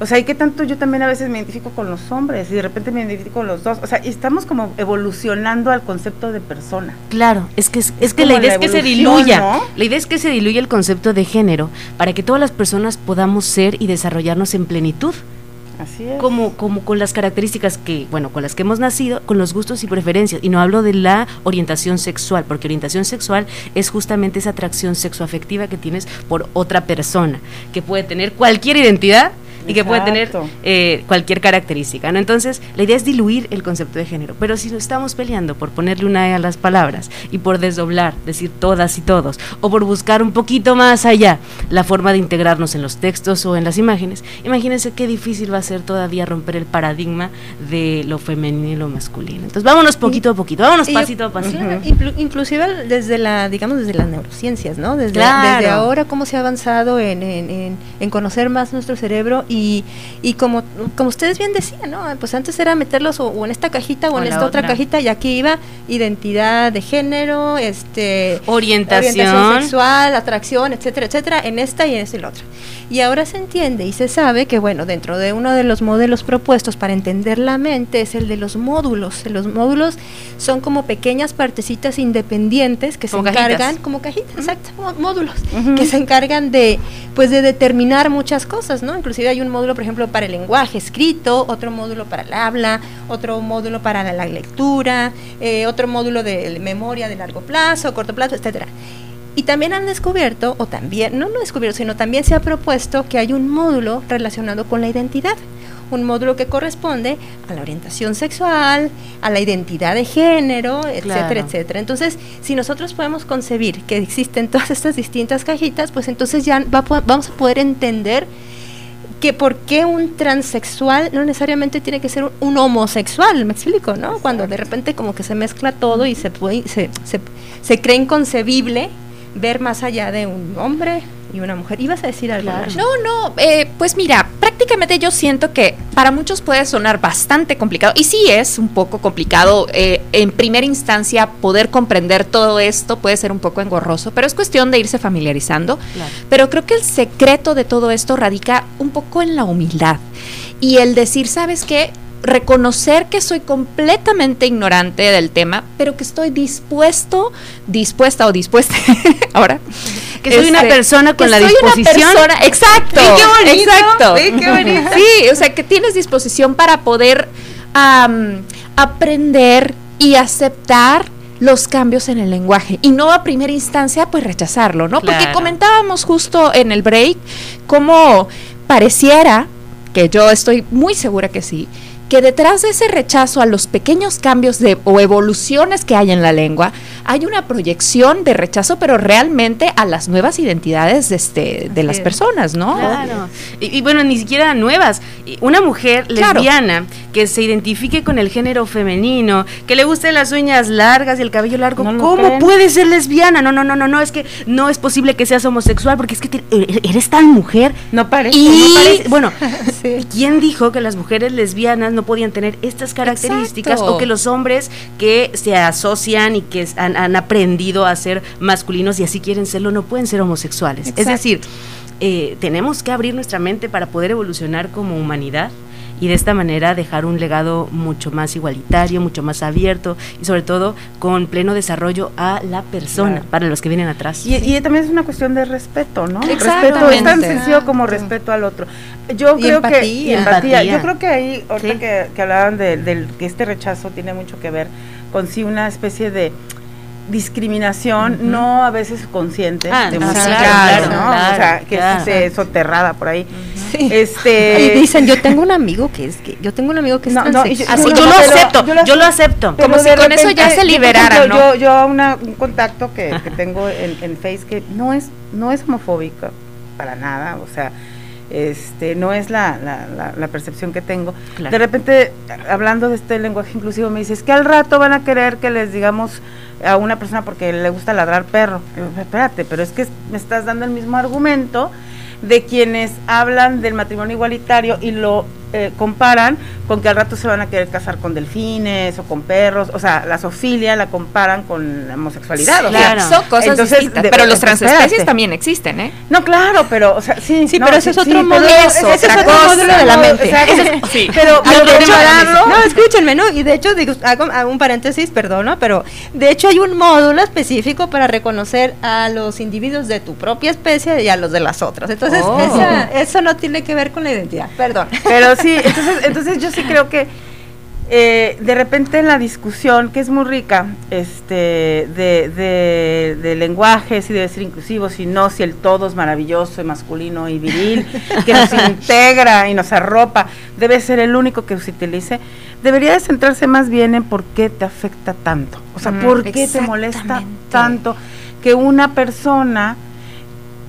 O sea, ¿y qué tanto yo también a veces me identifico con los hombres y de repente me identifico con los dos? O sea, estamos como evolucionando al concepto de persona. Claro, es que, es, que la idea es que se diluya. La idea es que se diluya el concepto de género para que todas las personas podamos ser y desarrollarnos en plenitud. Así es. Como, como con las características que, bueno, con las que hemos nacido, con los gustos y preferencias. Y no hablo de la orientación sexual, porque orientación sexual es justamente esa atracción sexoafectiva que tienes por otra persona, que puede tener cualquier identidad y que puede tener eh, cualquier característica. ¿no? Entonces, la idea es diluir el concepto de género, pero si nos estamos peleando por ponerle una E a las palabras y por desdoblar, decir todas y todos, o por buscar un poquito más allá la forma de integrarnos en los textos o en las imágenes, imagínense qué difícil va a ser todavía romper el paradigma de lo femenino y lo masculino. Entonces, vámonos poquito a poquito, vámonos pasito a pasito. inclusive desde la, digamos, desde las neurociencias, ¿no? Desde, desde ahora cómo se ha avanzado en, en, en conocer más nuestro cerebro y, y como, como ustedes bien decían, ¿no? Pues antes era meterlos o, en esta cajita o, en esta otra. cajita y aquí iba identidad de género, este orientación. sexual, atracción, etcétera, etcétera, en esta y en esta y la otra. Y ahora se entiende y se sabe que, bueno, dentro de uno de los modelos propuestos para entender la mente es el de los módulos. Los módulos son como pequeñas partecitas independientes que se encargan, como cajitas, exacto, módulos, que se encargan de, pues, de determinar muchas cosas, ¿no? Inclusive hay un módulo, por ejemplo, para el lenguaje escrito, otro módulo para el habla, otro módulo para la, lectura, eh, otro módulo de memoria de largo plazo, corto plazo, etcétera. Y también han descubierto, o también, no lo descubierto, sino también se ha propuesto que hay un módulo relacionado con la identidad. Un módulo que corresponde a la orientación sexual, a la identidad de género, etcétera, etcétera. Entonces, si nosotros podemos concebir que existen todas estas distintas cajitas, pues entonces ya vamos a poder entender que por qué un transexual no necesariamente tiene que ser un, homosexual, me explico, ¿no? Cuando de repente como que se mezcla todo y se, puede, se, se, se cree inconcebible ver más allá de un hombre y una mujer. ¿Ibas a decir algo? No, no, eh, pues mira, prácticamente yo siento que para muchos puede sonar bastante complicado, y sí es un poco complicado eh, en primera instancia poder comprender todo esto, puede ser un poco engorroso, pero es cuestión de irse familiarizando. Pero creo que el secreto de todo esto radica un poco en la humildad y el decir, ¿sabes qué? Reconocer que soy completamente ignorante del tema, pero que estoy dispuesto, dispuesta o dispuesta ahora. Que soy una este, persona con la disposición. exacto. Exacto. Sí, o sea, que tienes disposición para poder aprender y aceptar los cambios en el lenguaje y no a primera instancia pues rechazarlo, ¿no? Porque comentábamos justo en el break cómo pareciera que yo estoy muy segura que sí, que detrás de ese rechazo a los pequeños cambios de, o evoluciones que hay en la lengua, hay una proyección de rechazo, pero realmente a las nuevas identidades de, este, de las personas, ¿no? Claro. Y, bueno, ni siquiera nuevas. Una mujer lesbiana que se identifique con el género femenino, que le gusten las uñas largas y el cabello largo, ¿cómo puede ser lesbiana? No, no, no, no, no, es que no es posible que seas homosexual porque es que e, eres tan mujer. No parece. Y, bueno, ¿quién dijo que las mujeres lesbianas no podían tener estas características o que los hombres que se asocian y que han, aprendido a ser masculinos y así quieren serlo no pueden ser homosexuales. Es decir, eh, tenemos que abrir nuestra mente para poder evolucionar como humanidad y de esta manera dejar un legado mucho más igualitario, mucho más abierto y sobre todo con pleno desarrollo a la persona para los que vienen atrás. Y, también es una cuestión de respeto, ¿no? Respeto es tan sencillo como respeto al otro. Yo creo que empatía. Yo creo que ahí ahorita que, hablaban de, que este rechazo tiene mucho que ver con sí una especie de discriminación no a veces consciente ah, de muchas claro, o sea que es soterrada por ahí. Este y dicen yo tengo un amigo que es que yo tengo un amigo que es no, así yo, lo acepto yo lo acepto. como si con eso ya se liberara ¿no? yo yo una, un contacto que, que tengo en, en Face que no es no es homofóbico para nada o sea este, no es la, la, la, percepción que tengo. De repente, hablando de este lenguaje inclusivo, me dices que al rato van a querer que les digamos a una persona porque le gusta ladrar perro. espérate, pero es que me estás dando el mismo argumento de quienes hablan del matrimonio igualitario y lo eh, comparan con que al rato se van a querer casar con delfines o con perros, o sea, la zoofilia la comparan con la homosexualidad. claro. son cosas distintas, pero los transespecies también existen, ¿eh? No, claro, pero, o sea, sí. Sí, pero ese es otro módulo, ese es otro módulo de la mente. sí. Pero, pero no, escúchenme, ¿no? Y de hecho, digo, hago, un paréntesis, perdón, ¿no? Pero de hecho hay un módulo específico para reconocer a los individuos de tu propia especie y a los de las otras. Entonces, oh. eso no tiene que ver con la identidad, perdón. Pero sí, entonces, entonces yo sí creo que eh, de repente en la discusión, que es muy rica, este, de, de, lenguaje, si debe ser inclusivo, si no, si el todo es maravilloso y masculino y viril, que nos integra y nos arropa, debe ser el único que se utilice, debería de centrarse más bien en por qué te afecta tanto, o sea, por qué te molesta tanto que una persona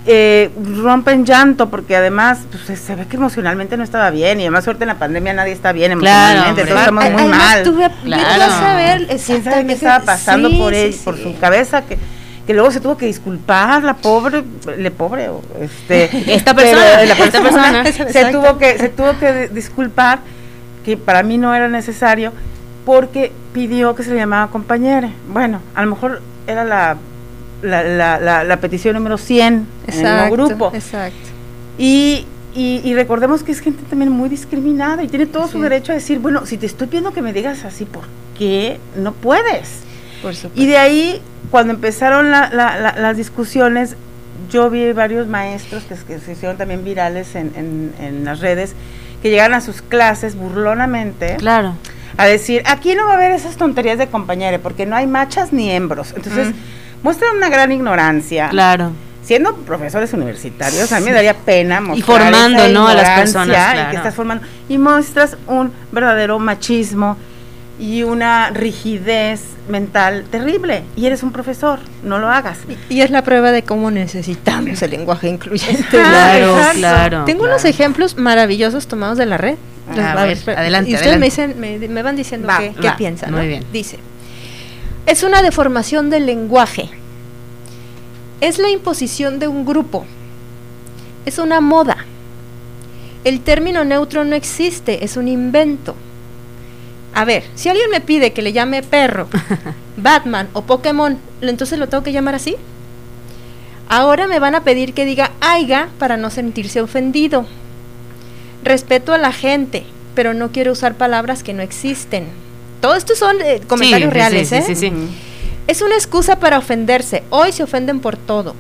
eh, rompen llanto porque además pues, se ve que emocionalmente no estaba bien y además suerte en la pandemia nadie está bien emocionalmente, todos estamos muy mal. Tuve, claro. saber qué estaba pasando por él, por su cabeza que que luego se tuvo que disculpar la pobre le pobre este esta persona, la, persona se tuvo que se tuvo que disculpar que para mí no era necesario porque pidió que se le llamaba compañera. Bueno a lo mejor era la la, la, la, petición número 100 en el grupo. Exacto. Y, y, recordemos que es gente también muy discriminada y tiene todo su derecho a decir, bueno, si te estoy pidiendo que me digas así, ¿por qué no puedes? Por y de ahí, cuando empezaron las discusiones, yo vi varios maestros que, que se hicieron también virales en, en, en, las redes, que llegaron a sus clases burlonamente. Claro. A decir, aquí no va a haber esas tonterías de compañero, porque no hay machas ni hembros. Entonces, muestran una gran ignorancia. Claro. Siendo profesores universitarios, a mí me daría pena mostrar Y formando, ¿no? A las personas. Y que estás formando. Y muestras un verdadero machismo y una rigidez mental terrible. Y eres un profesor, no lo hagas. Y, es la prueba de cómo necesitamos el lenguaje incluyente. claro, claro. Tengo unos ejemplos maravillosos tomados de la red. A, ver, adelante. Y ustedes Me, dicen, me, van diciendo qué, piensan. Muy bien. Dice. Es una deformación del lenguaje. Es la imposición de un grupo. Es una moda. El término neutro no existe, es un invento. A ver, si alguien me pide que le llame perro, Batman o Pokémon, entonces lo tengo que llamar así. Ahora me van a pedir que diga aiga para no sentirse ofendido. Respeto a la gente, pero no quiero usar palabras que no existen. Todo esto son eh, comentarios reales, ¿eh? Sí, sí, es una excusa para ofenderse. Hoy se ofenden por todo.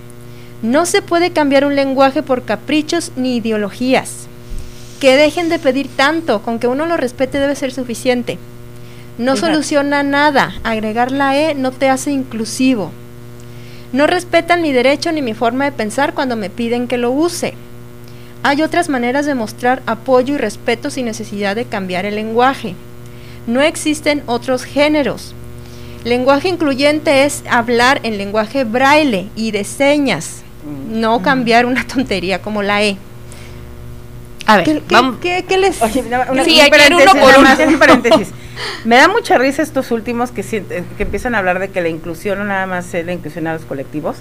No se puede cambiar un lenguaje por caprichos ni ideologías. Que dejen de pedir tanto, con que uno lo respete debe ser suficiente. No soluciona nada. Agregar la E no te hace inclusivo. No respetan mi derecho ni mi forma de pensar cuando me piden que lo use. Hay otras maneras de mostrar apoyo y respeto sin necesidad de cambiar el lenguaje. No existen otros géneros. Lenguaje incluyente es hablar en lenguaje braille y de señas, no mm. cambiar una tontería como la E. A ver, ¿qué, qué, les...? sí, hay que uno por uno. paréntesis. Me da mucha risa estos últimos que, que empiezan a hablar de que la inclusión no nada más es la inclusión a los colectivos,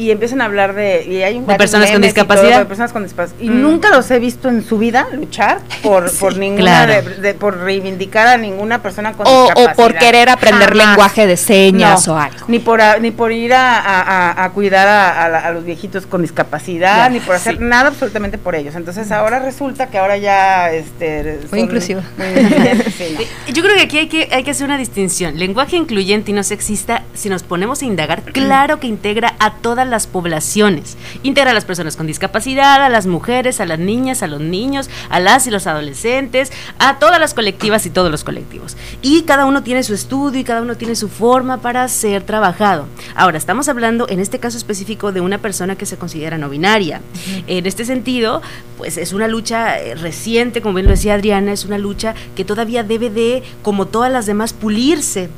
y empiezan a hablar de y hay un personas con discapacidad. y, personas con discapacidad y mm. nunca los he visto en su vida luchar por por ninguna de, por reivindicar a ninguna persona con discapacidad o por querer aprender lenguaje de señas o algo. ni por ni por ir a, a, cuidar a, los viejitos con discapacidad ni por hacer nada absolutamente por ellos. Entonces ahora resulta que ahora ya este muy inclusivo. yo creo que aquí hay que hay que hacer una distinción. Lenguaje incluyente y no sexista si nos ponemos a indagar claro que integra a todas las poblaciones. Integra a las personas con discapacidad, a las mujeres, a las niñas, a los niños, a las y los adolescentes, a todas las colectivas y todos los colectivos. Y cada uno tiene su estudio y cada uno tiene su forma para ser trabajado. Ahora, estamos hablando en este caso específico de una persona que se considera no binaria. En este sentido, pues es una lucha eh, reciente, como bien lo decía Adriana, es una lucha que todavía debe de, como todas las demás, pulirse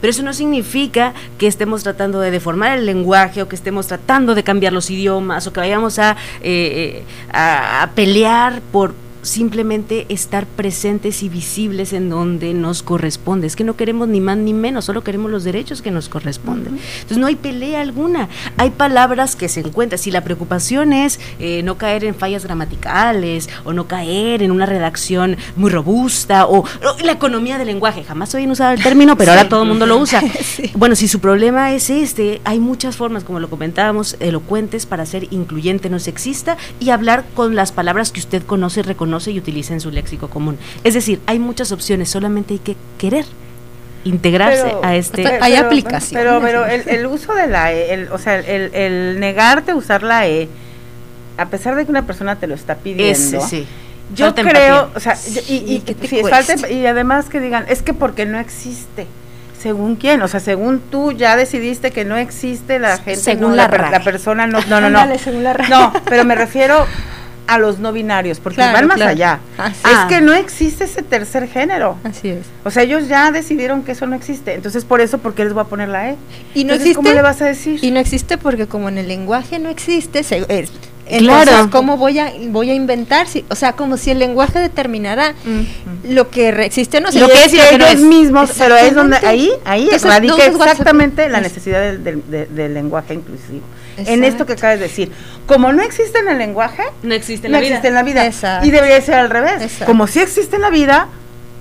pero eso no significa que estemos tratando de deformar el lenguaje o que estemos tratando de cambiar los idiomas o que vayamos a, eh, a, pelear por simplemente estar presentes y visibles en donde nos corresponde. Es que no queremos ni más ni menos, solo queremos los derechos que nos corresponden. Entonces no hay pelea alguna. Hay palabras que se encuentran. Si la preocupación es eh, no caer en fallas gramaticales o no caer en una redacción muy robusta o, la economía del lenguaje, jamás habían usado el término, pero ahora todo el mundo lo usa. Bueno, si su problema es este, hay muchas formas, como lo comentábamos, elocuentes para ser incluyente, no sexista y hablar con las palabras que usted conoce y reconoce y utiliza en su léxico común. Es decir, hay muchas opciones, solamente hay que querer integrarse a este hay aplicaciones. pero pero el, uso de la e o sea el, el, negarte a usar la e a pesar de que una persona te lo está pidiendo sí. yo creo o sea y, y, y además que digan es que porque no existe según quién, o sea, según tú ya decidiste que no existe la gente, según la, la, persona no, no, no, no, no, pero me refiero a los no binarios, porque van más allá. Es que no existe ese tercer género. Así es. O sea, ellos ya decidieron que eso no existe. Entonces, por eso, ¿por qué les voy a poner la E? Y no existe. ¿Cómo le vas a decir? Y no existe porque como en el lenguaje no existe, se, entonces, claro. ¿cómo voy a voy a inventar? Si, o sea, como si el lenguaje determinara lo que existe, no sé. Lo que es, ellos mismos, pero es donde ahí ahí radica exactamente la necesidad del, del, lenguaje inclusivo. En esto que acabas de decir, como no existe en el lenguaje, no existe en la vida. Existe en la vida. Y debería ser al revés. Como sí existe en la vida,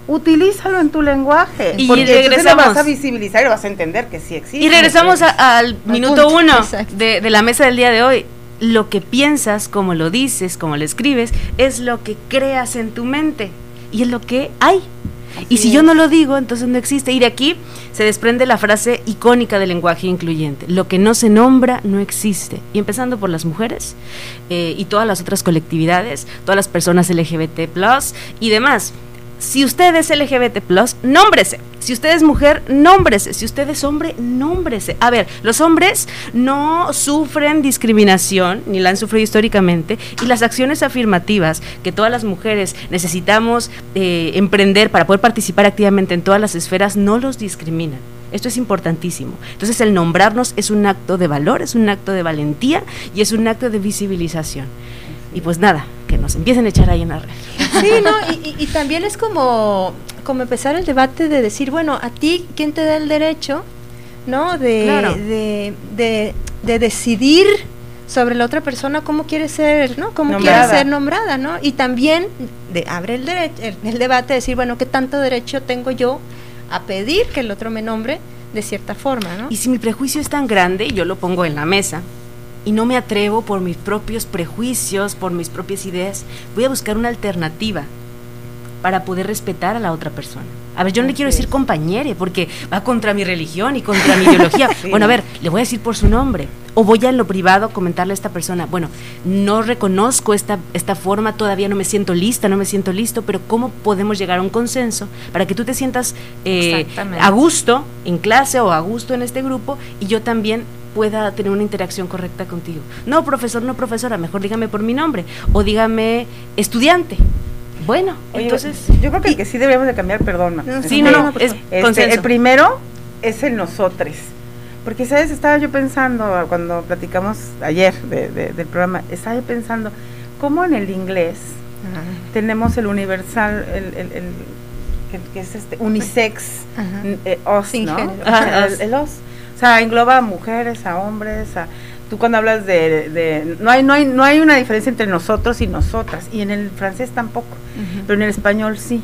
utilízalo en tu lenguaje. Y porque regresamos. Lo vas a visibilizar y vas a entender que sí existe. Y regresamos al minuto uno de, de, la mesa del día de hoy lo que piensas, como lo dices, como lo escribes, es lo que creas en tu mente y es lo que hay. Y si yo no lo digo, entonces no existe. Y de aquí se desprende la frase icónica del lenguaje incluyente. Lo que no se nombra no existe. Y empezando por las mujeres eh, y todas las otras colectividades, todas las personas LGBT y demás. Si usted es LGBT, nómbrese. Si usted es mujer, nómbrese. Si usted es hombre, nómbrese. A ver, los hombres no sufren discriminación, ni la han sufrido históricamente, y las acciones afirmativas que todas las mujeres necesitamos eh, emprender para poder participar activamente en todas las esferas no los discriminan. Esto es importantísimo. Entonces el nombrarnos es un acto de valor, es un acto de valentía y es un acto de visibilización. Y pues nada, que nos empiecen a echar ahí en la red. Sí, no, y, también es como, como empezar el debate de decir, bueno, a ti, ¿quién te da el derecho, no? De, de, de, decidir sobre la otra persona cómo quiere ser, ¿no? Cómo quiere ser nombrada, ¿no? Y también de, abre el, el debate de decir, bueno, ¿qué tanto derecho tengo yo a pedir que el otro me nombre de cierta forma, ¿no? Y si mi prejuicio es tan grande, yo lo pongo en la mesa, y no me atrevo por mis propios prejuicios, por mis propias ideas, voy a buscar una alternativa para poder respetar a la otra persona. A ver, yo no le quiero decir compañere porque va contra mi religión y contra mi ideología. Bueno, a ver, le voy a decir por su nombre. O voy a en lo privado comentarle a esta persona, bueno, no reconozco esta, esta forma, todavía no me siento lista, no me siento listo, pero ¿cómo podemos llegar a un consenso para que tú te sientas eh, a gusto en clase o a gusto en este grupo y yo también pueda tener una interacción correcta contigo. No, profesor, no, profesora, mejor dígame por mi nombre o dígame estudiante. Bueno, entonces... Yo creo que el que sí deberíamos de cambiar, perdón. sí, no, no, es este, El primero es el nosotros. Porque, ¿sabes? Estaba yo pensando, cuando platicamos ayer del programa, estaba yo pensando, ¿cómo en el inglés tenemos el universal, el, el, que, es este, unisex, eh, os, ¿no? el os o sea, engloba a mujeres, a hombres, a tú cuando hablas de, no hay no hay no hay una diferencia entre nosotros y nosotras y en el francés tampoco, pero en el español sí.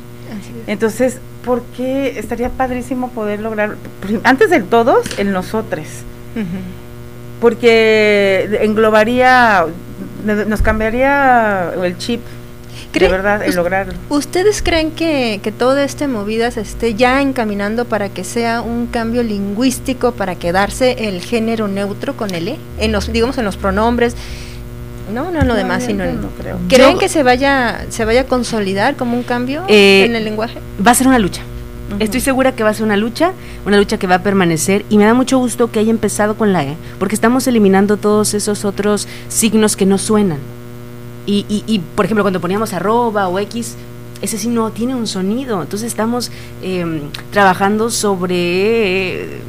Entonces, ¿por qué estaría padrísimo poder lograr antes del todos el nosotros? Porque englobaría nos cambiaría el chip de verdad, el lograrlo. ¿Ustedes creen que, que toda esta movida se esté ya encaminando para que sea un cambio lingüístico, para quedarse el género neutro con el E? En los, digamos, en los pronombres. No, no en lo demás, sino en, no creo. ¿Creen que se vaya, se vaya a consolidar como un cambio eh, en el lenguaje? Va a ser una lucha. Estoy segura que va a ser una lucha, una lucha que va a permanecer y me da mucho gusto que haya empezado con la E, porque estamos eliminando todos esos otros signos que no suenan. Y, y, por ejemplo, cuando poníamos arroba o X, ese sí no tiene un sonido. Entonces estamos em, trabajando sobre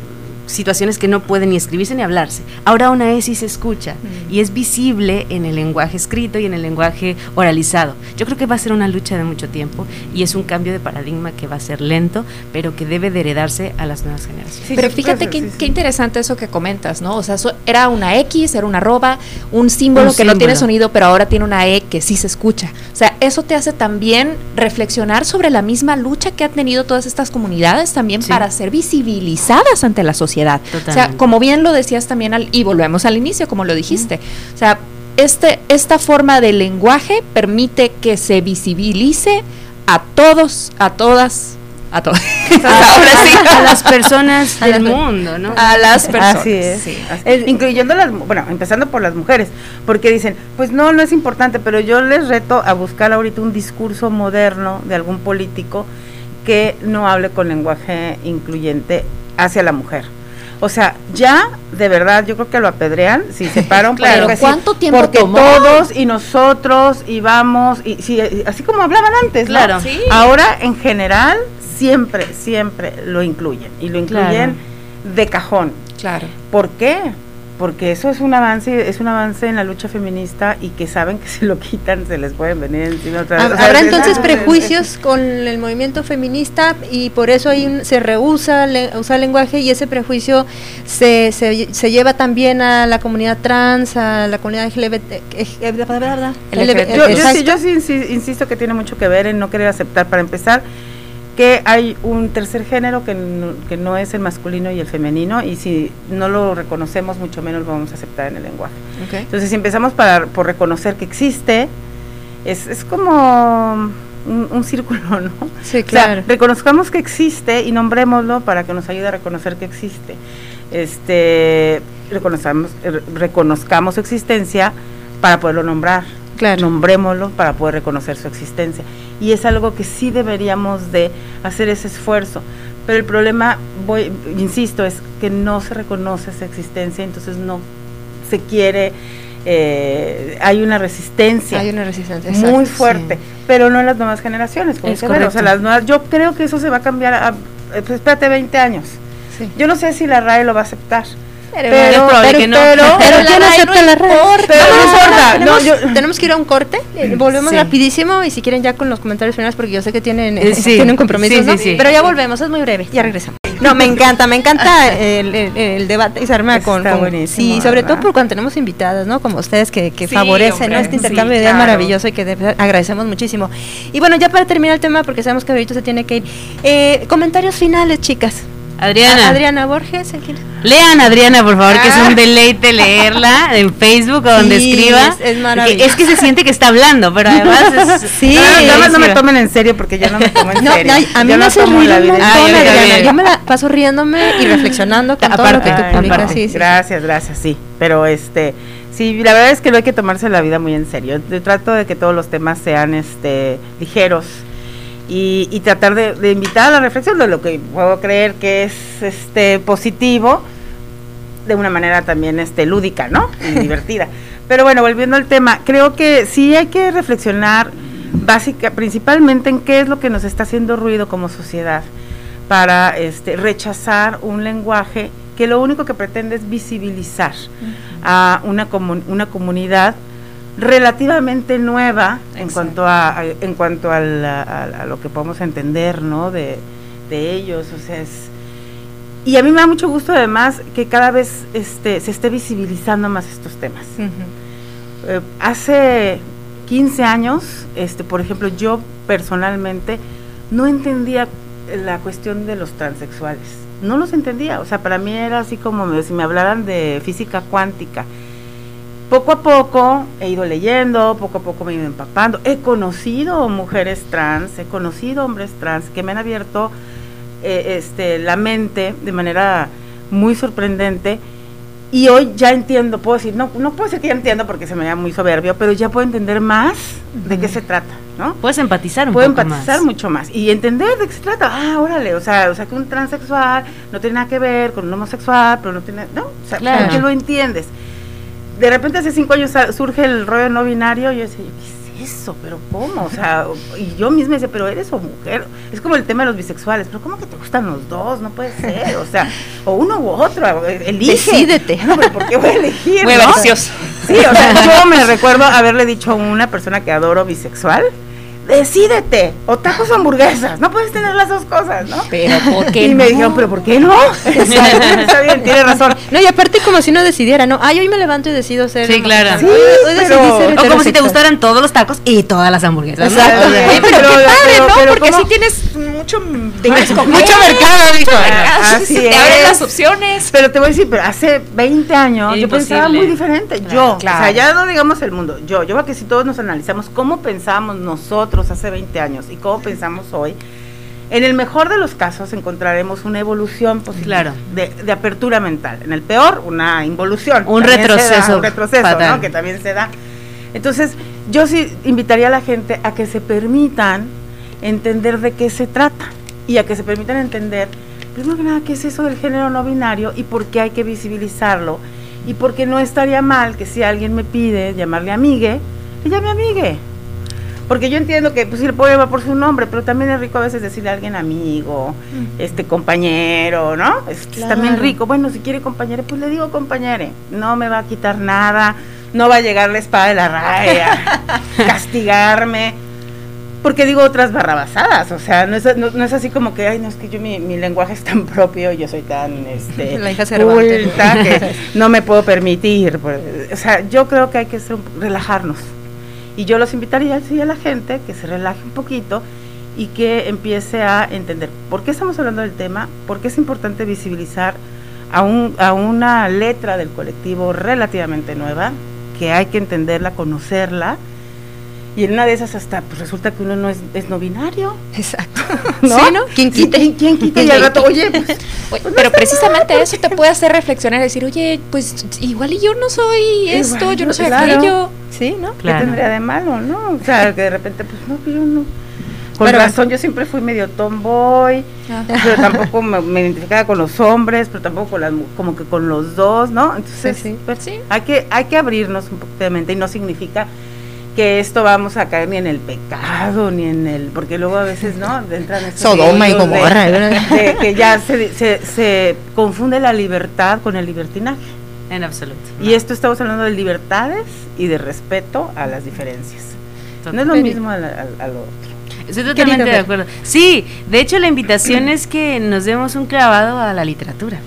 situaciones que no pueden ni escribirse ni hablarse. Ahora una E sí se escucha y es visible en el lenguaje escrito y en el lenguaje oralizado. Yo creo que va a ser una lucha de mucho tiempo y es un cambio de paradigma que va a ser lento, pero que debe de heredarse a las nuevas generaciones. pero fíjate qué, interesante eso que comentas, ¿no? O sea, era una X, era una arroba, un símbolo que no tiene sonido, pero ahora tiene una E que sí se escucha. O sea, eso te hace también reflexionar sobre la misma lucha que han tenido todas estas comunidades también para ser visibilizadas ante la sociedad. O sea, como bien lo decías también, al, y volvemos al inicio, como lo dijiste, o sea, este, esta forma de lenguaje permite que se visibilice a todos, a todas, a todos. a las personas del mundo, ¿no? A las personas. Así es. Incluyendo las, bueno, empezando por las mujeres, porque dicen, pues no, no es importante, pero yo les reto a buscar ahorita un discurso moderno de algún político que no hable con lenguaje incluyente hacia la mujer. O sea, ya de verdad yo creo que lo apedrean si se paran claro, ¿cuánto tiempo porque todos y nosotros y vamos y si, así como hablaban antes, claro. Ahora en general siempre siempre lo incluyen y lo incluyen de cajón. Claro. ¿Por qué? Porque eso es un avance, es un avance en la lucha feminista y que saben que si lo quitan se les pueden venir encima otra vez. Habrá entonces prejuicios con el movimiento feminista y por eso ahí se rehúsa usar lenguaje y ese prejuicio se, se, se, lleva también a la comunidad trans, a la comunidad LGBT. Yo, yo, sí, yo sí insisto que tiene mucho que ver en no querer aceptar para empezar que hay un tercer género que no, es el masculino y el femenino y si no lo reconocemos mucho menos lo vamos a aceptar en el lenguaje. Entonces si empezamos para, por reconocer que existe, es, es como un, círculo, ¿no? Sí, claro. reconozcamos que existe y nombrémoslo para que nos ayude a reconocer que existe. Este, reconozcamos, reconozcamos su existencia para poderlo nombrar. Claro. Nombrémoslo para poder reconocer su existencia y es algo que sí deberíamos de hacer ese esfuerzo. Pero el problema, voy, insisto, es que no se reconoce esa existencia, entonces no se quiere, eh, hay una resistencia. Hay una resistencia muy fuerte, pero no en las nuevas generaciones. Como o sea, las nuevas, yo creo que eso se va a cambiar, a, pues, espérate, 20 años. Yo no sé si la RAE lo va a aceptar. Pero, pero, pero, que no. pero, pero, ¿quién acepta la red? Pero no importa. Tenemos, no, tenemos que ir a un corte. Volvemos rapidísimo y si quieren ya con los comentarios finales porque yo sé que tienen, eh, tienen compromisos, ¿no? Pero ya volvemos, es muy breve. Ya regresamos. No, me encanta, me encanta el, el, debate y se arma con, con sí, sobre todo por cuando tenemos invitadas, ¿no? Como ustedes que, que favorecen este intercambio de ideas maravilloso y que agradecemos muchísimo. Y bueno, ya para terminar el tema, porque sabemos que ahorita se tiene que ir, eh, comentarios finales, chicas. Adriana. Adriana Borges. Lean Adriana, por favor, que es un ah. deleite leerla en Facebook o donde escriba. Es, maravilloso. Es que se siente que está hablando, pero además es, Sí, no, no me tomen en serio porque yo no me tomo en serio. No, a mí me hace reír un montón, Adriana. Yo me la paso riéndome y reflexionando con todo lo que tú publicas. Sí, gracias, gracias, sí. Pero este, sí, la verdad es que no hay que tomarse la vida muy en serio. Yo trato de que todos los temas sean este ligeros y, tratar de, invitar a la reflexión de lo que puedo creer que es este positivo de una manera también este lúdica, ¿no? Y divertida. Pero bueno, volviendo al tema, creo que sí hay que reflexionar básica, principalmente en qué es lo que nos está haciendo ruido como sociedad para este, rechazar un lenguaje que lo único que pretende es visibilizar a una, una comunidad relativamente nueva en cuanto a, en cuanto a, lo que podemos entender no de, ellos o sea es y a mí me da mucho gusto además que cada vez este se esté visibilizando más estos temas. Eh, hace 15 años este por ejemplo yo personalmente no entendía la cuestión de los transexuales. No los entendía o sea para mí era así como si me hablaran de física cuántica poco a poco he ido leyendo, poco a poco me he ido empapando. He conocido mujeres trans, he conocido hombres trans que me han abierto eh, este, la mente de manera muy sorprendente. Y hoy ya entiendo, puedo decir, no, no puedo decir que ya entiendo porque se me da muy soberbio, pero ya puedo entender más de qué se trata, ¿no? Puedes empatizar un puedo empatizar mucho más y entender de qué se trata. Ah, órale, o sea, o sea que un transexual no tiene nada que ver con un homosexual, pero no tiene, no, o sea, claro. que lo entiendes de repente hace cinco años surge el rollo no binario y yo decía, ¿qué es eso? ¿Pero cómo? O sea, y yo misma decía, pero eres o mujer. Es como el tema de los bisexuales, pero ¿cómo que te gustan los dos? No puede ser. O sea, o uno u otro, elige. Decídete. No, pero ¿por qué voy a elegir? Muy ¿no? Sí, o sea, yo me recuerdo haberle dicho a una persona que adoro bisexual decídete, o tacos o hamburguesas, no puedes tener las dos cosas, ¿no? Pero ¿por qué Y me dijeron, pero ¿por qué no? Está bien, tiene razón. No, y aparte como si no decidiera, ¿no? Ay, hoy me levanto y decido ser Sí, claro. Sí, Hoy- hoy decidí pero- ser O como si te gustaran todos los tacos y todas las hamburguesas. ¿no? Exacto. Pero, Pero- qué padre, pero- ¿no? pero Porque ¿cómo? sí tienes mucho de Mucho mercado, dijo. Así te es. abren las opciones. Pero te voy a decir, pero hace 20 años yo pensaba muy diferente. Claro, yo, claro. o sea, ya no digamos el mundo, yo, yo creo que si todos nos analizamos cómo pensábamos nosotros hace 20 años y cómo pensamos hoy, en el mejor de los casos encontraremos una evolución positiva Claro. de, de apertura mental. En el peor, una involución. Un se da, retroceso un retroceso. ¿no? Que también se da. Entonces, yo sí invitaría a la gente a que se permitan entender de qué se trata y a que se permitan entender, primero que nada, qué es eso del género no binario y por qué hay que visibilizarlo y por qué no estaría mal que si alguien me pide llamarle amigue, le llame amigue. Porque yo entiendo que pues sí le puedo llamar por su nombre, pero también es rico a veces decirle a alguien amigo, este compañero, ¿no? Es, también rico. Bueno, si quiere compañero, pues le digo compañere. No me va a quitar nada, no va a llegar la espada de la raya, castigarme. Porque digo otras barrabasadas, o sea, no es, no, no es así como que, ay, no, es que yo mi, mi lenguaje es tan propio, yo soy tan, este, La hija culta que no me puedo permitir. pues, O sea, yo creo que hay que ser relajarnos. Y yo los invitaría sí, a la gente que se relaje un poquito y que empiece a entender por qué estamos hablando del tema, por qué es importante visibilizar a, un, a una letra del colectivo relativamente nueva, que hay que entenderla, conocerla. Y en una de esas hasta pues resulta que uno no es, es no binario, Exacto. ¿no? Sí, ¿no? ¿Quién Sí, quite? ¿quién, quién quita? Y al rato, oye, pues, Oye, pero precisamente eso te puede hacer reflexionar y decir, oye, pues igual y yo no soy esto, Igual, yo no soy claro. aquello. Sí, ¿no? ¿qué Claro. tendría de malo, no? O sea, que de repente, pues no, que yo no. Con Pero- razón, yo siempre fui medio tomboy, pero tampoco me, me identificaba con los hombres, pero tampoco con las, mu- como que con los dos, ¿no? Entonces, Sí, sí. pues, Sí. hay que hay que abrirnos un poquito de mente y no significa que esto vamos a caer ni en el pecado ni en el porque luego a veces no entran esos Sodoma y de- Gomorra. de que ya se, se, se confunde la libertad con el libertinaje. En absoluto. y esto estamos hablando de libertades y de respeto a las diferencias. No es lo mismo al, al- al otro. Estoy totalmente de acuerdo. Sí, de hecho la invitación es que nos demos un clavado a la literatura,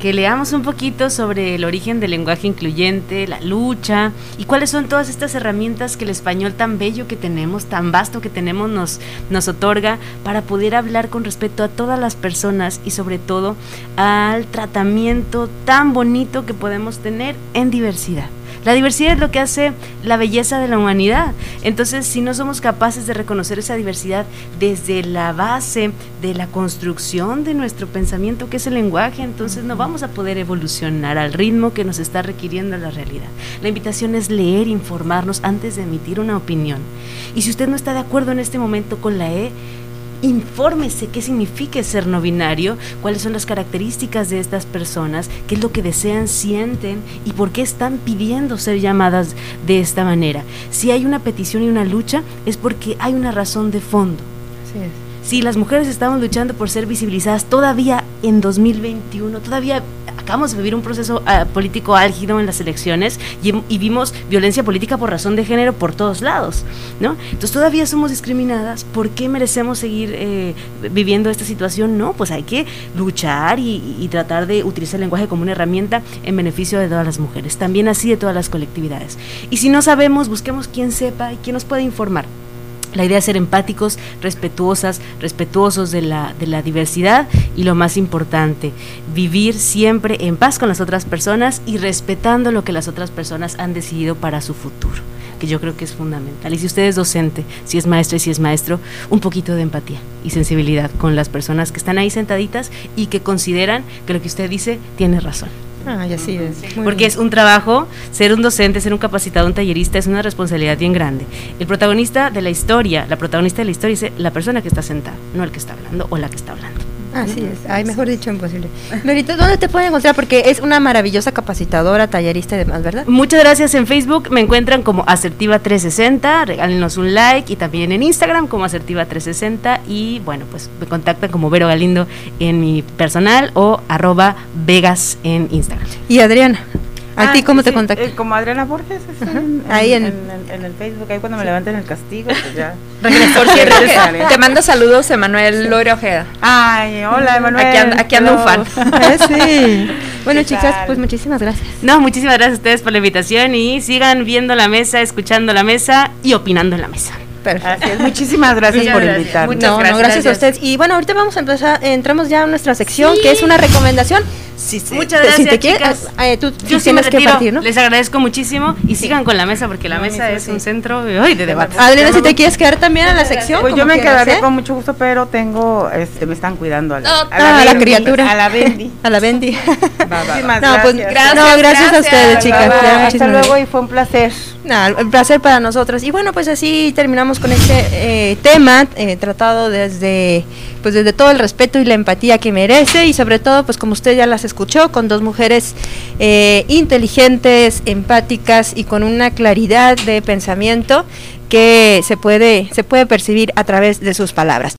que leamos un poquito sobre el origen del lenguaje incluyente, la lucha y cuáles son todas estas herramientas que el español tan bello que tenemos, tan vasto que tenemos nos nos otorga para poder hablar con respeto a todas las personas y sobre todo al tratamiento tan bonito que podemos tener en diversidad. La diversidad es lo que hace la belleza de la humanidad. Entonces, si no somos capaces de reconocer esa diversidad desde la base de la construcción de nuestro pensamiento, que es el lenguaje, entonces no vamos a poder evolucionar al ritmo que nos está requiriendo la realidad. La invitación es leer, informarnos antes de emitir una opinión. Y si usted no está de acuerdo en este momento con la E, infórmese qué significa ser no binario, cuáles son las características de estas personas, qué es lo que desean, sienten y por qué están pidiendo ser llamadas de esta manera. Si hay una petición y una lucha, es porque hay una razón de fondo. Así es. Si las mujeres estamos luchando por ser visibilizadas todavía en 2021, todavía acabamos de vivir un proceso ah, político álgido en las elecciones y, vimos violencia política por razón de género por todos lados, ¿no? Entonces todavía somos discriminadas, ¿por qué merecemos seguir eh, viviendo esta situación? No, pues hay que luchar y, y tratar de utilizar el lenguaje como una herramienta en beneficio de todas las mujeres, también así de todas las colectividades. Y si no sabemos, busquemos quien sepa y quien nos pueda informar. La idea es ser empáticos, respetuosas, respetuosos de la, de la diversidad y lo más importante, vivir siempre en paz con las otras personas y respetando lo que las otras personas han decidido para su futuro, que yo creo que es fundamental. Y si usted es docente, si es maestra y si es maestro, un poquito de empatía y sensibilidad con las personas que están ahí sentaditas y que consideran que lo que usted dice tiene razón. Ay, así es. Muy Porque bien. es un trabajo, ser un docente, ser un capacitado, un tallerista, es una responsabilidad bien grande. El protagonista de la historia, la protagonista de la historia es la persona que está sentada, no el que está hablando o la que está hablando. Así es, ay, mejor dicho, imposible. Merito, ¿dónde te pueden encontrar? Porque es una maravillosa capacitadora, tallerista y demás, ¿verdad? Muchas gracias en Facebook, me encuentran como Asertiva360, regálenos un like y también en Instagram como Asertiva360 y bueno, pues me contactan como Vero Galindo en mi personal o arroba Vegas en Instagram. Y Adriana. ¿A ti ah, cómo te contactas? Eh, como Adriana Borges, ahí en, el Facebook, ahí cuando me levanten el castigo, pues ya. Por cierto, te mando saludos Emanuel Lore Ojeda. Ay, hola Emanuel. Aquí anda, un fan. sí. Bueno, chicas, pues muchísimas gracias. No, muchísimas gracias a ustedes por la invitación y sigan viendo la mesa, escuchando la mesa y opinando en la mesa. Perfecto. Muchísimas gracias por invitarme. No, gracias, no, gracias, a ustedes. Y bueno, ahorita vamos a empezar, entramos ya a nuestra sección, que es una recomendación Muchas gracias. Si te eh, tú, yo sí que partir, ¿no? Les agradezco muchísimo y sigan con la mesa porque la mesa es un centro de, debate. Adriana, si te quieres quedar también a la sección. Pues yo me quedaré ¿eh? con mucho gusto, pero tengo, este, me están cuidando a la, a la, criatura. A la Bendy. a la Bendy. no, pues, gracias. No, gracias, a ustedes, chicas. Hasta luego y fue un placer. No, un placer para nosotros. Y bueno, pues así terminamos con este eh, tema tratado desde pues desde todo el respeto y la empatía que merece y sobre todo pues como usted ya las escuchó con dos mujeres eh, inteligentes, empáticas y con una claridad de pensamiento que se puede se puede percibir a través de sus palabras.